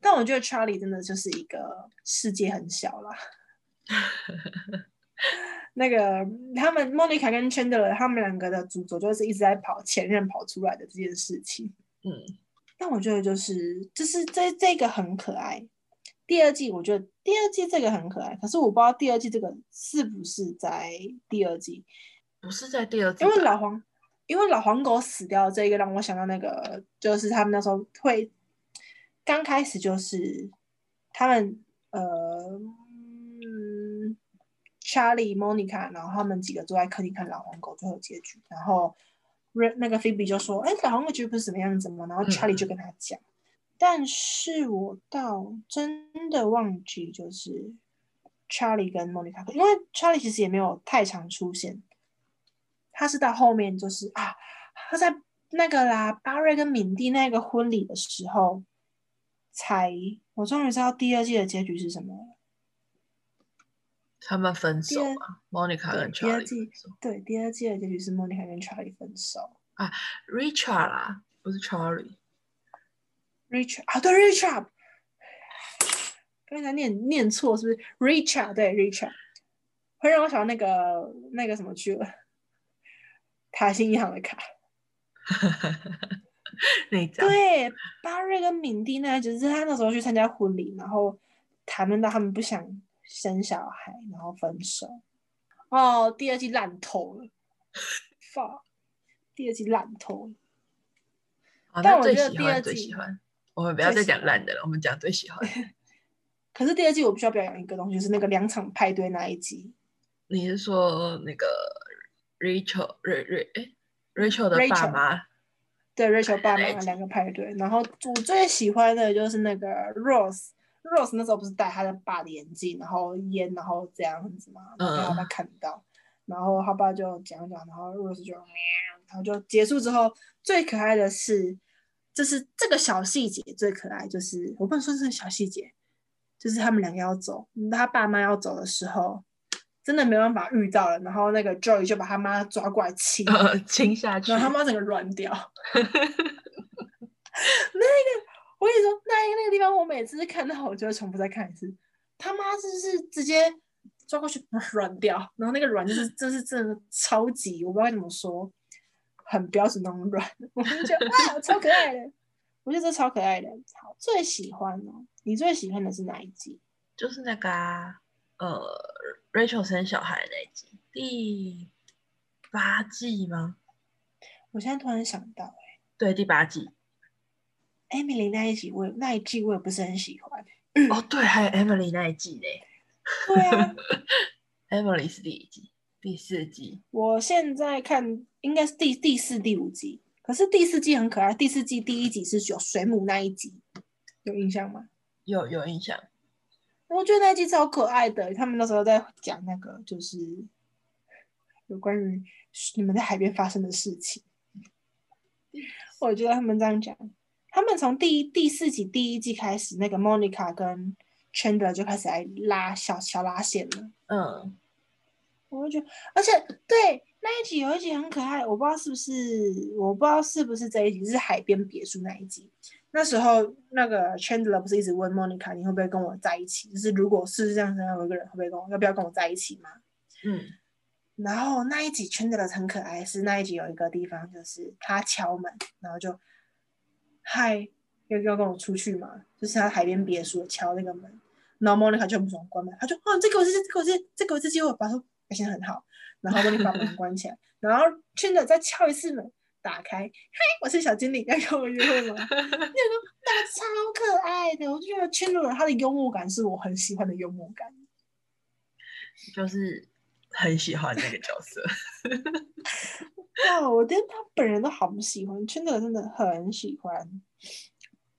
但我觉得 Charlie 真的就是一个世界很小啦。那个他们 Monica 跟 Chandler 他们两个的主轴就是一直在跑前任跑出来的这件事情。嗯，但我觉得就是就是这这个很可爱。第二季我觉得第二季这个很可爱，可是我不知道第二季这个是不是在第二季，不是在第二季，因为老黄因为老黄狗死掉这个让我想到那个就是他们那时候会刚开始就是他们呃嗯 Charlie、Monica，然后他们几个坐在客厅看老黄狗最后结局，然后那个 Phoebe 就说：“哎，老黄狗结局不是什么样子吗？”然后 Charlie 就跟他讲，但是我倒真的忘记就是 Charlie 跟 Monica，因为 Charlie 其实也没有太常出现，他是到后面就是啊，他在那个啦巴瑞跟敏蒂那个婚礼的时候，才我终于知道第二季的结局是什么了。他们分手第二嘛，Monica 跟对第二 Charlie 季分手对，第二季的结局是 Monica 跟 Charlie 分手啊。，Richard 啦，不是 Charlie，Richard 啊，对 Richard，刚才念念错是不是？Richard 对 Richard，会让我想到那个那个什么去了，塔新银行的卡。那对，巴瑞跟敏蒂那就是他那时候去参加婚礼，然后谈论到他们不想生小孩，然后分手。哦，第二季烂透了，fuck，第二季烂透了。但我觉得第二季最喜欢，我们不要再讲烂的了，我们讲最喜欢。可是第二季我必须要表扬一个东西，就是那个两场派对那一集。你是说那个 Rachel 瑞瑞哎 Rachel 的爸妈？对，Rachel 爸妈两个派对，然后我最喜欢的就是那个 Rose。Rose 那时候不是戴他的爸的眼镜，然后烟，然后这样子嘛，然后被他爸看到，然后他爸就讲讲，然后 Rose 就喵，然后就结束之后，最可爱的是，就是这个小细节最可爱，就是我不能说是小细节，就是他们两个要走，他爸妈要走的时候，真的没办法遇到了，然后那个 Joy 就把他妈抓过来亲，呃，亲下去然后他妈整个软掉。那个，我跟你说，那那个地方，我每次看到，我就会重复再看一次。他妈就是直接抓过去 软掉，然后那个软就是，这是真的超级，我不知道该怎么说，很标准那种软。我就觉得啊，超可爱的，我觉得这超可爱的。好，最喜欢哦，你最喜欢的是哪一集？就是那个啊呃 Rachel 生小孩那一集，第八季吗？我现在突然想到、欸，对，第八季。Emily 那一集我也那一季我也不是很喜欢。哦，对，还有 Emily 那一季呢。对啊，Emily 是第一季，第四季。我现在看应该是第第四、第五季，可是第四季很可爱。第四季第一集是有水母那一集，有印象吗？有有印象，我觉得那一集超可爱的。他们那时候在讲那个，就是有关于你们在海边发生的事情。我觉得他们这样讲，他们从第一第四集第一季开始，那个 Monica 跟 Chandler 就开始来拉小小拉线了。嗯，我会觉得，而且对那一集有一集很可爱，我不知道是不是，我不知道是不是这一集，是海边别墅那一集。那时候那个 Chandler 不是一直问 Monica 你会不会跟我在一起？就是如果世界上有一个人会不会跟我，要不要跟我在一起吗？嗯，然后那一集 Chandler 很可爱，是那一集有一个地方就是他敲门，然后就嗨要要跟我出去嘛，就是他海边别墅敲那个门，然后 Monica 就很不爽关门，他就哦这个我是这个我是这个我是机会，把他表现很好，然后 Monica 把门关起来，然后 Chandler 再敲一次门，打开，嗨，我是小精灵，要跟我约会吗？那个那个超可爱的，我就觉得 Chandler 他的幽默感是我很喜欢的幽默感。就是很喜欢那个角色。哇，我连他本人都好喜欢，真的真的很喜欢。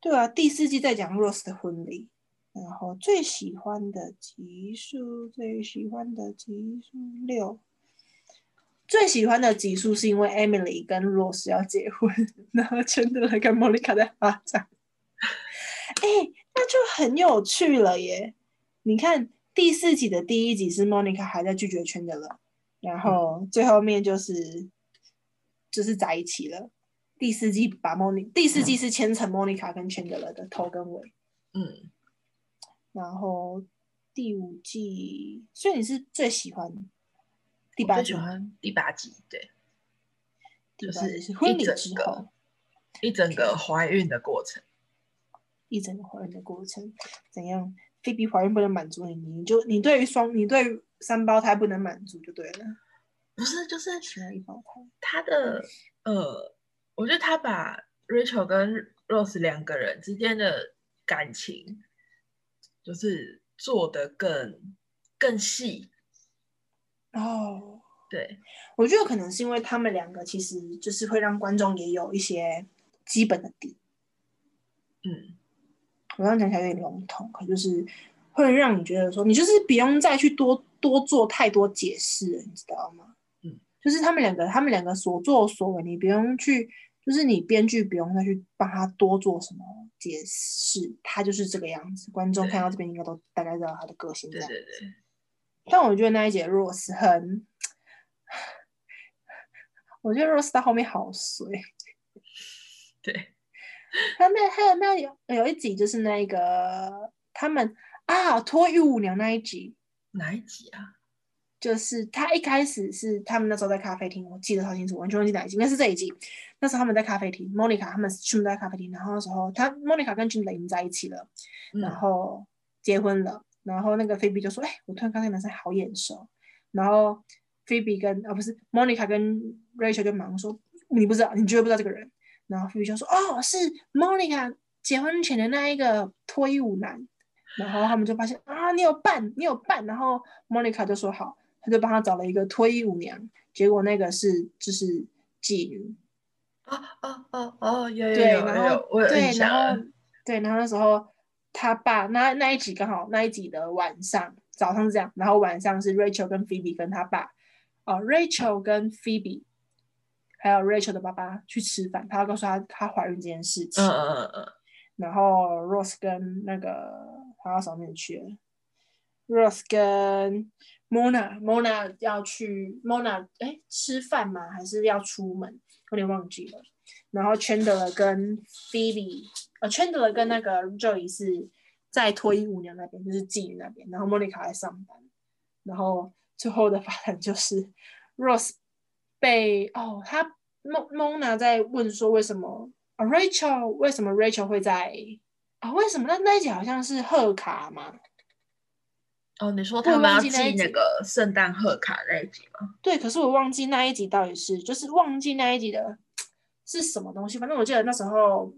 对啊，第四季在讲 Rose 的婚礼，然后最喜欢的集数，最喜欢的集数六，最喜欢的集数是因为 Emily 跟 Rose 要结婚，然后真的跟 Monica 在发展。哎，那就很有趣了耶！你看第四集的第一集是 Monica 还在拒绝圈的了，然后最后面就是就是在一起了。第四季把 Monica 第四季是牵成 Monica 跟 Chandler 的头跟尾，嗯，然后第五季，所以你是最喜欢第八季最喜欢第八集，对，就第八集是是婚礼之后一整个怀孕的过程。一整个怀孕的过程，怎样？菲比怀孕不能满足你，你就你对于双你对于三胞胎不能满足就对了，不是，就是喜欢一胞胎。他的呃，我觉得他把 Rachel 跟 Rose 两个人之间的感情，就是做的更更细。哦，对，我觉得可能是因为他们两个其实就是会让观众也有一些基本的底。嗯，我刚刚讲起来有点笼统，可就是会让你觉得说，你就是不用再去多多做太多解释了，你知道吗？嗯，就是他们两个，他们两个所作所为，你不用去，就是你编剧不用再去帮他多做什么解释，他就是这个样子。观众看到这边应该都大概知道他的个性这样。对对对，但我觉得那一节 Rose 很，我觉得 Rose 到后面好衰。对，他那还有那有有一集就是那个他们啊脱衣舞娘那一集，哪一集啊？就是他一开始是他们那时候在咖啡厅，我记得超清楚，完全忘记哪一集，应该是这一集。那时候他们在咖啡厅，Monica 他们全部都在咖啡厅，然后那时候他 Monica 跟经在一起了，然嗯，后结婚了，然后那个菲比就说：“哎，我突然看那个男生好眼熟。”然后菲比跟啊不是 Monica 跟 Rachel 就忙说：“你不知道，你绝对不知道这个人。”然后菲比就说：“哦，是 Monica 结婚前的那一个脱衣舞男。”然后他们就发现啊，你有伴，你有伴。然后 Monica 就说好，他就帮他找了一个脱衣舞娘，结果那个是就是妓女。哦哦哦哦，有有对，有然后有，对，然后。对，然后那时候他爸那那一集刚好那一集的晚上，早上是这样，然后晚上是 Rachel 跟 Phoebe 跟他爸，哦，Rachel 跟 Phoebe，还有 Rachel 的爸爸去吃饭，他要告诉他她怀孕这件事情，嗯嗯嗯嗯，然后 Rose 跟那个他到上面去了，Rose 跟 Mona，Mona 要去 Mona 哎吃饭吗？还是要出门？有点忘记了。然后 Chandler 跟 Phoebe，呃，Chandler 跟那个 Joey 是在脱衣舞娘那边，就是妓女那边，然后 Monica 在上班。然后最后的发展就是 Rose 被哦，他 Mo Mona 在问说为什么啊 Rachel 为什么 Rachel 会在啊？为什么那那一集好像是贺卡吗？哦，你说他们要寄那个圣诞贺卡那一集吗？对，可是我忘记那一集到底是，就是忘记那一集的是什么东西。反正我记得那时候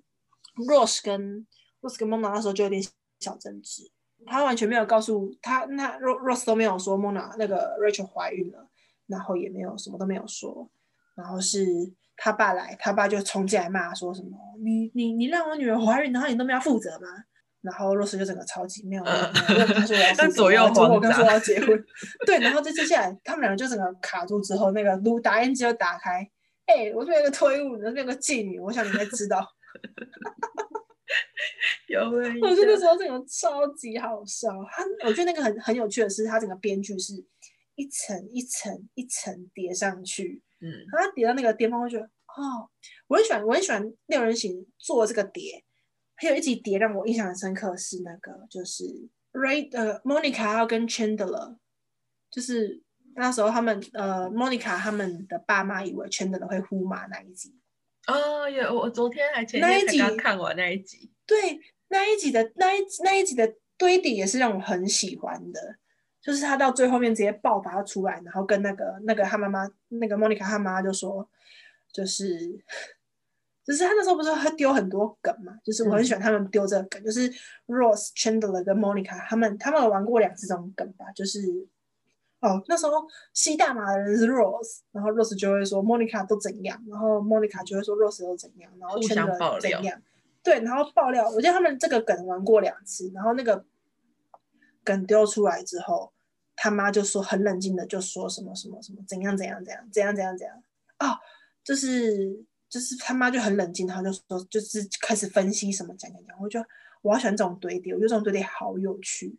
Rose 跟 Rose 跟 Mona 那时候就有点小争执，他完全没有告诉他，那 Ro- Rose 都没有说 Mona 那个 Rachel 怀孕了，然后也没有什么都没有说，然后是他爸来，他爸就冲进来骂说什么你你你让我女儿怀孕，然后你都没有负责吗？然后 Rose 就整个超级没有 他说我要左右然后我慌张刚说我要结婚，对，然后再接下来他们两个就整个卡住之后，那个录打印机就打开，哎、我这边有个推物，那边有个妓女，我想你应该知道。有我觉得那象时候整个超级好笑。他我觉得那个很很有趣的是，他整个编剧是一层一层一层叠上去，嗯然后他叠到那个巅峰，我觉得哦，我很喜欢，我很喜欢六人行做这个叠。还有一集碟让我印象很深刻是那个，就是 Ray 呃 Monica 要跟 Chandler，就是那时候他们呃 Monica 他们的爸妈以为 Chandler 会呼麻那一集，哦，有我昨天还前那一天才刚集看完那一集，对，那一集的那一那一集的堆叠也是让我很喜欢的，就是他到最后面直接爆发出来，然后跟那个那个他妈妈那个 Monica 他妈妈就说，就是。就是他那时候不是会丢很多梗嘛，就是我很喜欢他们丢这个梗，就是 Rose、Chandler 跟 Monica 他们他们有玩过两次这种梗吧，就是哦那时候吸大麻的人是 Rose，然后 Rose 就会说 Monica 都怎样，然后 Monica 就会说 Rose 都怎样，然后 Chandler 怎样，对，然后爆料，我记得他们这个梗玩过两次，然后那个梗丢出来之后，他妈就说很冷静的就说什么什么什么怎样怎样怎样怎样怎样怎样。哦，就是就是他妈就很冷静，然后就说就是开始分析什么讲讲讲，我觉得我好喜欢这种堆叠，我觉得这种堆叠好有趣，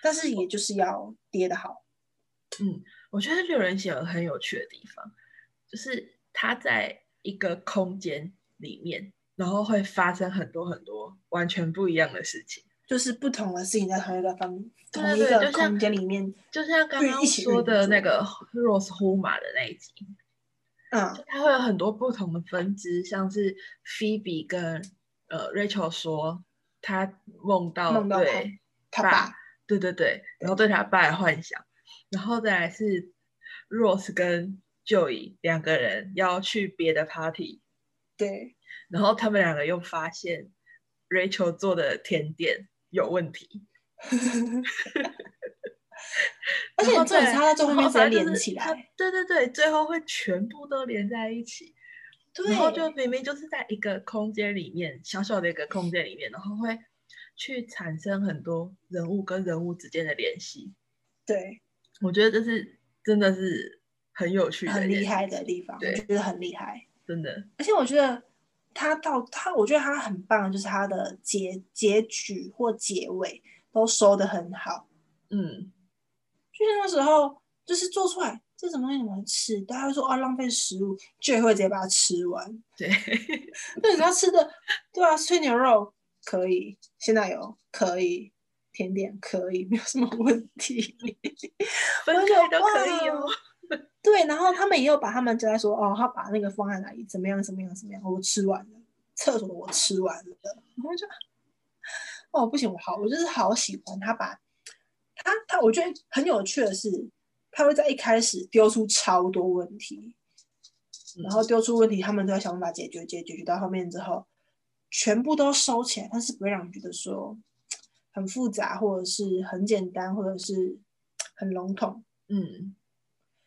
但是也就是要叠的好，嗯，我觉得六人行有很有趣的地方，就是他在一个空间里面，然后会发生很多很多完全不一样的事情。就是不同的事情在同一个方同对一个空间里面，就像刚刚说的那个 Rose 呼马的那一集，嗯。就它会有很多不同的分支，像是 Phoebe 跟呃 Rachel 说他梦到梦到对他爸，对对对，然后对他爸的幻想，然后再来是 Rose 跟 Joey 两个人要去别的 party，对，然后他们两个又发现 Rachel 做的甜点有问题，而且然后重点是再他在最后面直连起来，对对对，最后会全部都连在一起。对，然后就明明就是在一个空间里面，小小的一个空间里面，然后会去产生很多人物跟人物之间的联系。对，我觉得这是真的是很有趣的，很厉害的，地方，我对觉得很厉害。真的。而且我觉得他到他，我觉得他很棒，就是他的结结局或结尾都收的很好。嗯，就是那时候，就是做出来这什么东西怎么吃，大家会说啊浪费食物，就会直接把它吃完。对，那你要吃的，对啊，吹牛肉可以，现在有可以，甜点可以，没有什么问题。分我就开都可以哦。对，然后他们也有把他们就在说，哦，他把那个放在哪里，怎么样，怎么样，怎么样，我吃完了，厕所我吃完了，然后就，哦，不行，我好，我就是好喜欢他把，他他，我觉得很有趣的是，他会在一开始丢出超多问题，然后丢出问题，他们都要想办法解决，解决解决到后面之后，全部都收起来，但是不会让你觉得说很复杂，或者是很简单，或者是很笼统。嗯，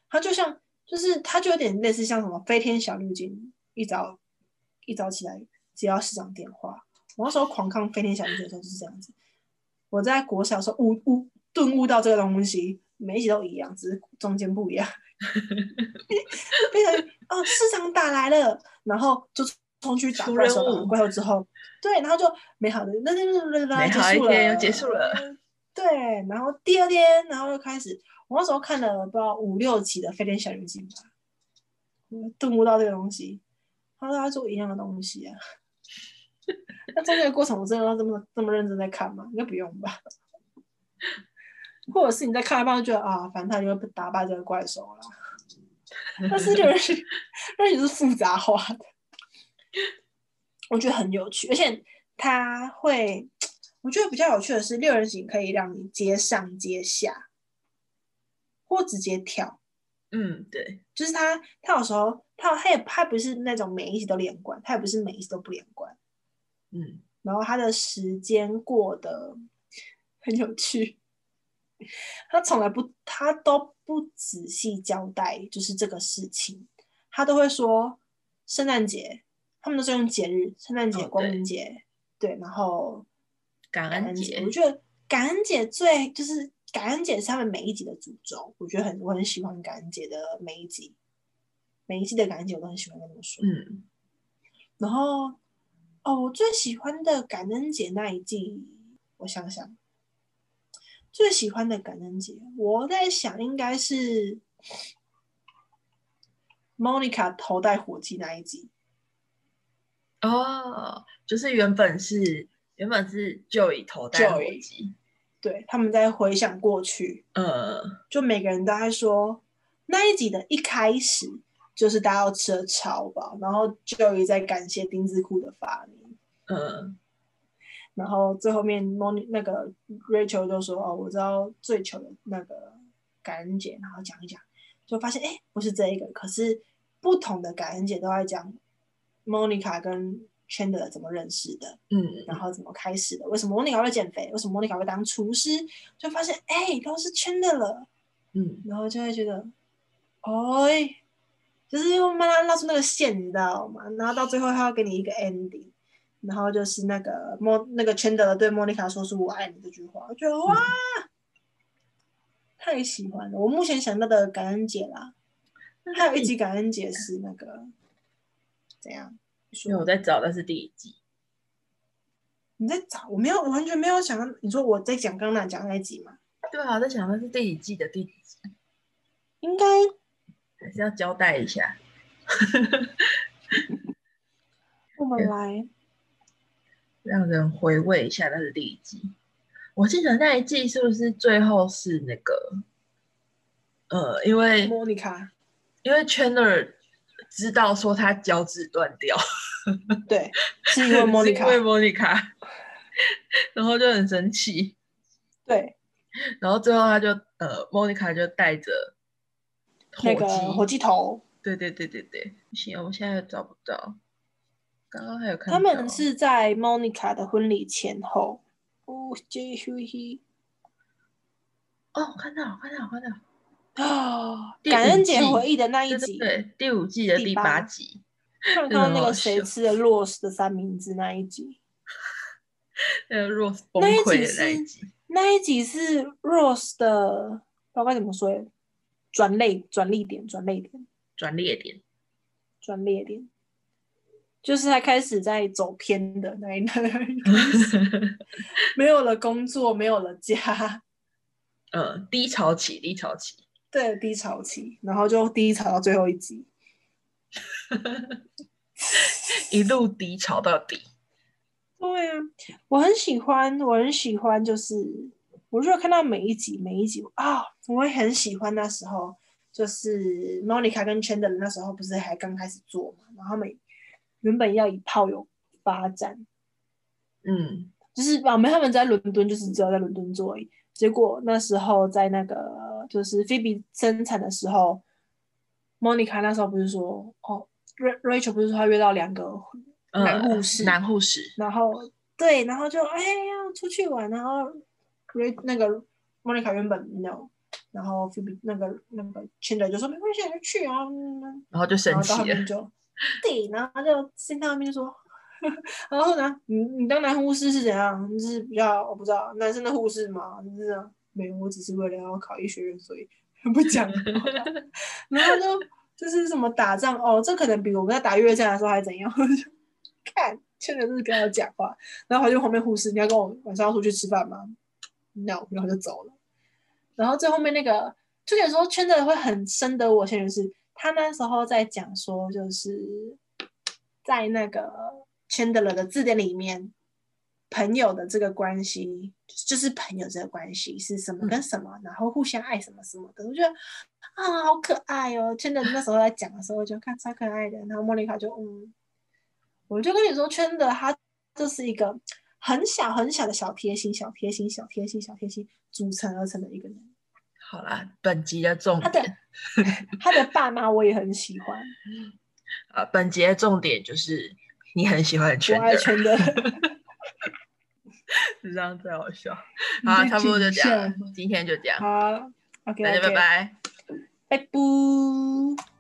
他就像，就是他就有点类似像什么飞天小女警，一早一早起来接到市长电话。我那时候狂看飞天小女警的时候就是这样子。我在国小的时候悟悟顿悟到这个东西，每一集都一样，只是中间不一样。变成哦，市长打来了，然后就冲去打出怪兽，怪兽之后，对，然后就美好的那那那那结束了，结束了。对，然后第二天，然后又开始，我那时候看了不知道五六集的《飞天小女警》吧，我顿悟到这个东西，他说他做一样的东西啊。那中间的过程，我真的要这么这么认真在看吗？应该不用吧。或者是你在看一半就觉得啊，反正他就会打败这个怪兽了。但是六人行，六人行是复杂化的，我觉得很有趣，而且他会，我觉得比较有趣的是六人行可以让你接上接下，或直接跳。嗯，对，就是他，他有时候他他也他不是那种每一集都连贯，他也不是每一集都不连贯，嗯，然后他的时间过得很有趣，他从来不他都不仔细交代，就是这个事情，他都会说圣诞节，他们都是用节日，圣诞节、哦光明节，对，然后感感恩恩节。我，觉得感恩节最就是感恩节是他们每一集的主轴，我觉得很我很喜欢感恩节的每一集，每一季的感恩节我都很喜欢跟他们说。嗯，然后哦，我最喜欢的感恩节那一季，我想想，最喜欢的感恩节，我在想应该是 Monica 头戴火鸡那一集。哦，就是原本是原本是 Joey 头戴火机，对，他们在回想过去，呃，就每个人都在说那一集的一开始，就是大家要吃的超饱，然后 Joey 在感谢丁字裤的发明，嗯然后最后面 Moni 那个 Rachel 就说哦，我知道最糗的那个感恩节，然后讲一讲，就发现哎不是这一个，可是不同的感恩节都在讲 Monica 跟 Chandler 怎么认识的，嗯然后怎么开始的，为什么 Monica 会减肥，为什么 Monica 会当厨师，就发现哎都是 Chandler，嗯然后就会觉得，哎，就是慢慢拉出那个线，你知道吗？然后到最后他要给你一个 ending，然后就是那个莫那个 Chandler 对 Monica 说出“我爱你”这句话，我觉得哇，太喜欢了。我目前想到的感恩节啦，还有一集感恩节是那个怎样？你因为我在找的是第一季，你在找，我没有完全没有想到，你说我在讲刚刚讲那一集嘛？对啊，我在想的是第一季的第几集，应该还是要交代一下。我们来让人回味一下那是第一季。我记得那一季是不是最后是那个，呃，因为 Monica，因为 Chandler 知道说他脚趾断掉，对，是因为是因 Monica，为 Monica，然后就很生气，对。然后最后他就呃，Monica 就带着火那个，火鸡头，对对对对对，不行，我现在找不到。刚刚还有看他们是在 Monica 的婚礼前后。哦，这呼嘿哦，我看到，我看到，我看到，啊！感恩节回忆的那一集，对，第五季的第第八八集，看 到那个谁吃了 Rose 的三明治那一集，那个 Rose 崩那一溃集是的那一集，那一集是 Rose 的，不知道该怎么说耶，转类转捩点，转类点，转捩点。转捩点，就是他开始在走偏的那一那一开始没有了工作，没有了家，嗯，低潮期，低潮期。对低潮期，然后就低潮到最后一集。一路低潮到底。对啊，我很喜欢，我很喜欢，就是我如果看到每一集每一集啊、我会很喜欢那时候，就是 Monica 跟 Chandler 那时候不是还刚开始做嘛，然后他们原本要以炮友发展，嗯。就是我们他们在伦敦就是只有在伦敦做而已，结果那时候在那个就是 Phoebe 生产的时候，Monica 那时候不是说哦，Ra-，Rachel 不是说她约到两个呃男护士，男护士，然后对，然后就哎呀出去玩，然后 Ray 那个 Monica 原本 no，然后 Phoebe 那个那个 Chandler 就说没关系，就去啊，嗯然后就生气了。就 对，然后他就现在后面就说，然后呢，你你当男护士是怎样？就是比较我不知道男生的护士嘛？就是这样没有，我只是为了要考医学院，所以 不讲。然后就就是什么打仗哦，这可能比我们在打越战的时候还怎样？我就看，真的是跟他讲话，然后他就旁边护士，你要跟我晚上要出去吃饭吗？no，然后就走了。然后最后面那个，就有时候圈的会很深得我心，就是他那时候在讲说，就是在那个 Chandler 的字典里面，朋友的这个关系就是朋友这个关系是什么跟什么，然后互相爱什么什么的，我觉得啊好可爱哦。Chandler 那时候在讲的时候，我就看超可爱的，然后莫妮卡就嗯，我就跟你说，Chandler 他就是一个很小很小的小贴心、小贴心、小贴心、小贴心组成而成的一个人。好啦，本集的重他的点 他的爸妈我也很喜欢，啊，本集的重点就是你很喜欢我圈的，爱圈的。这样最好笑。好，差不多就这样，今天就这样，好，OK，大家拜拜。拜拜。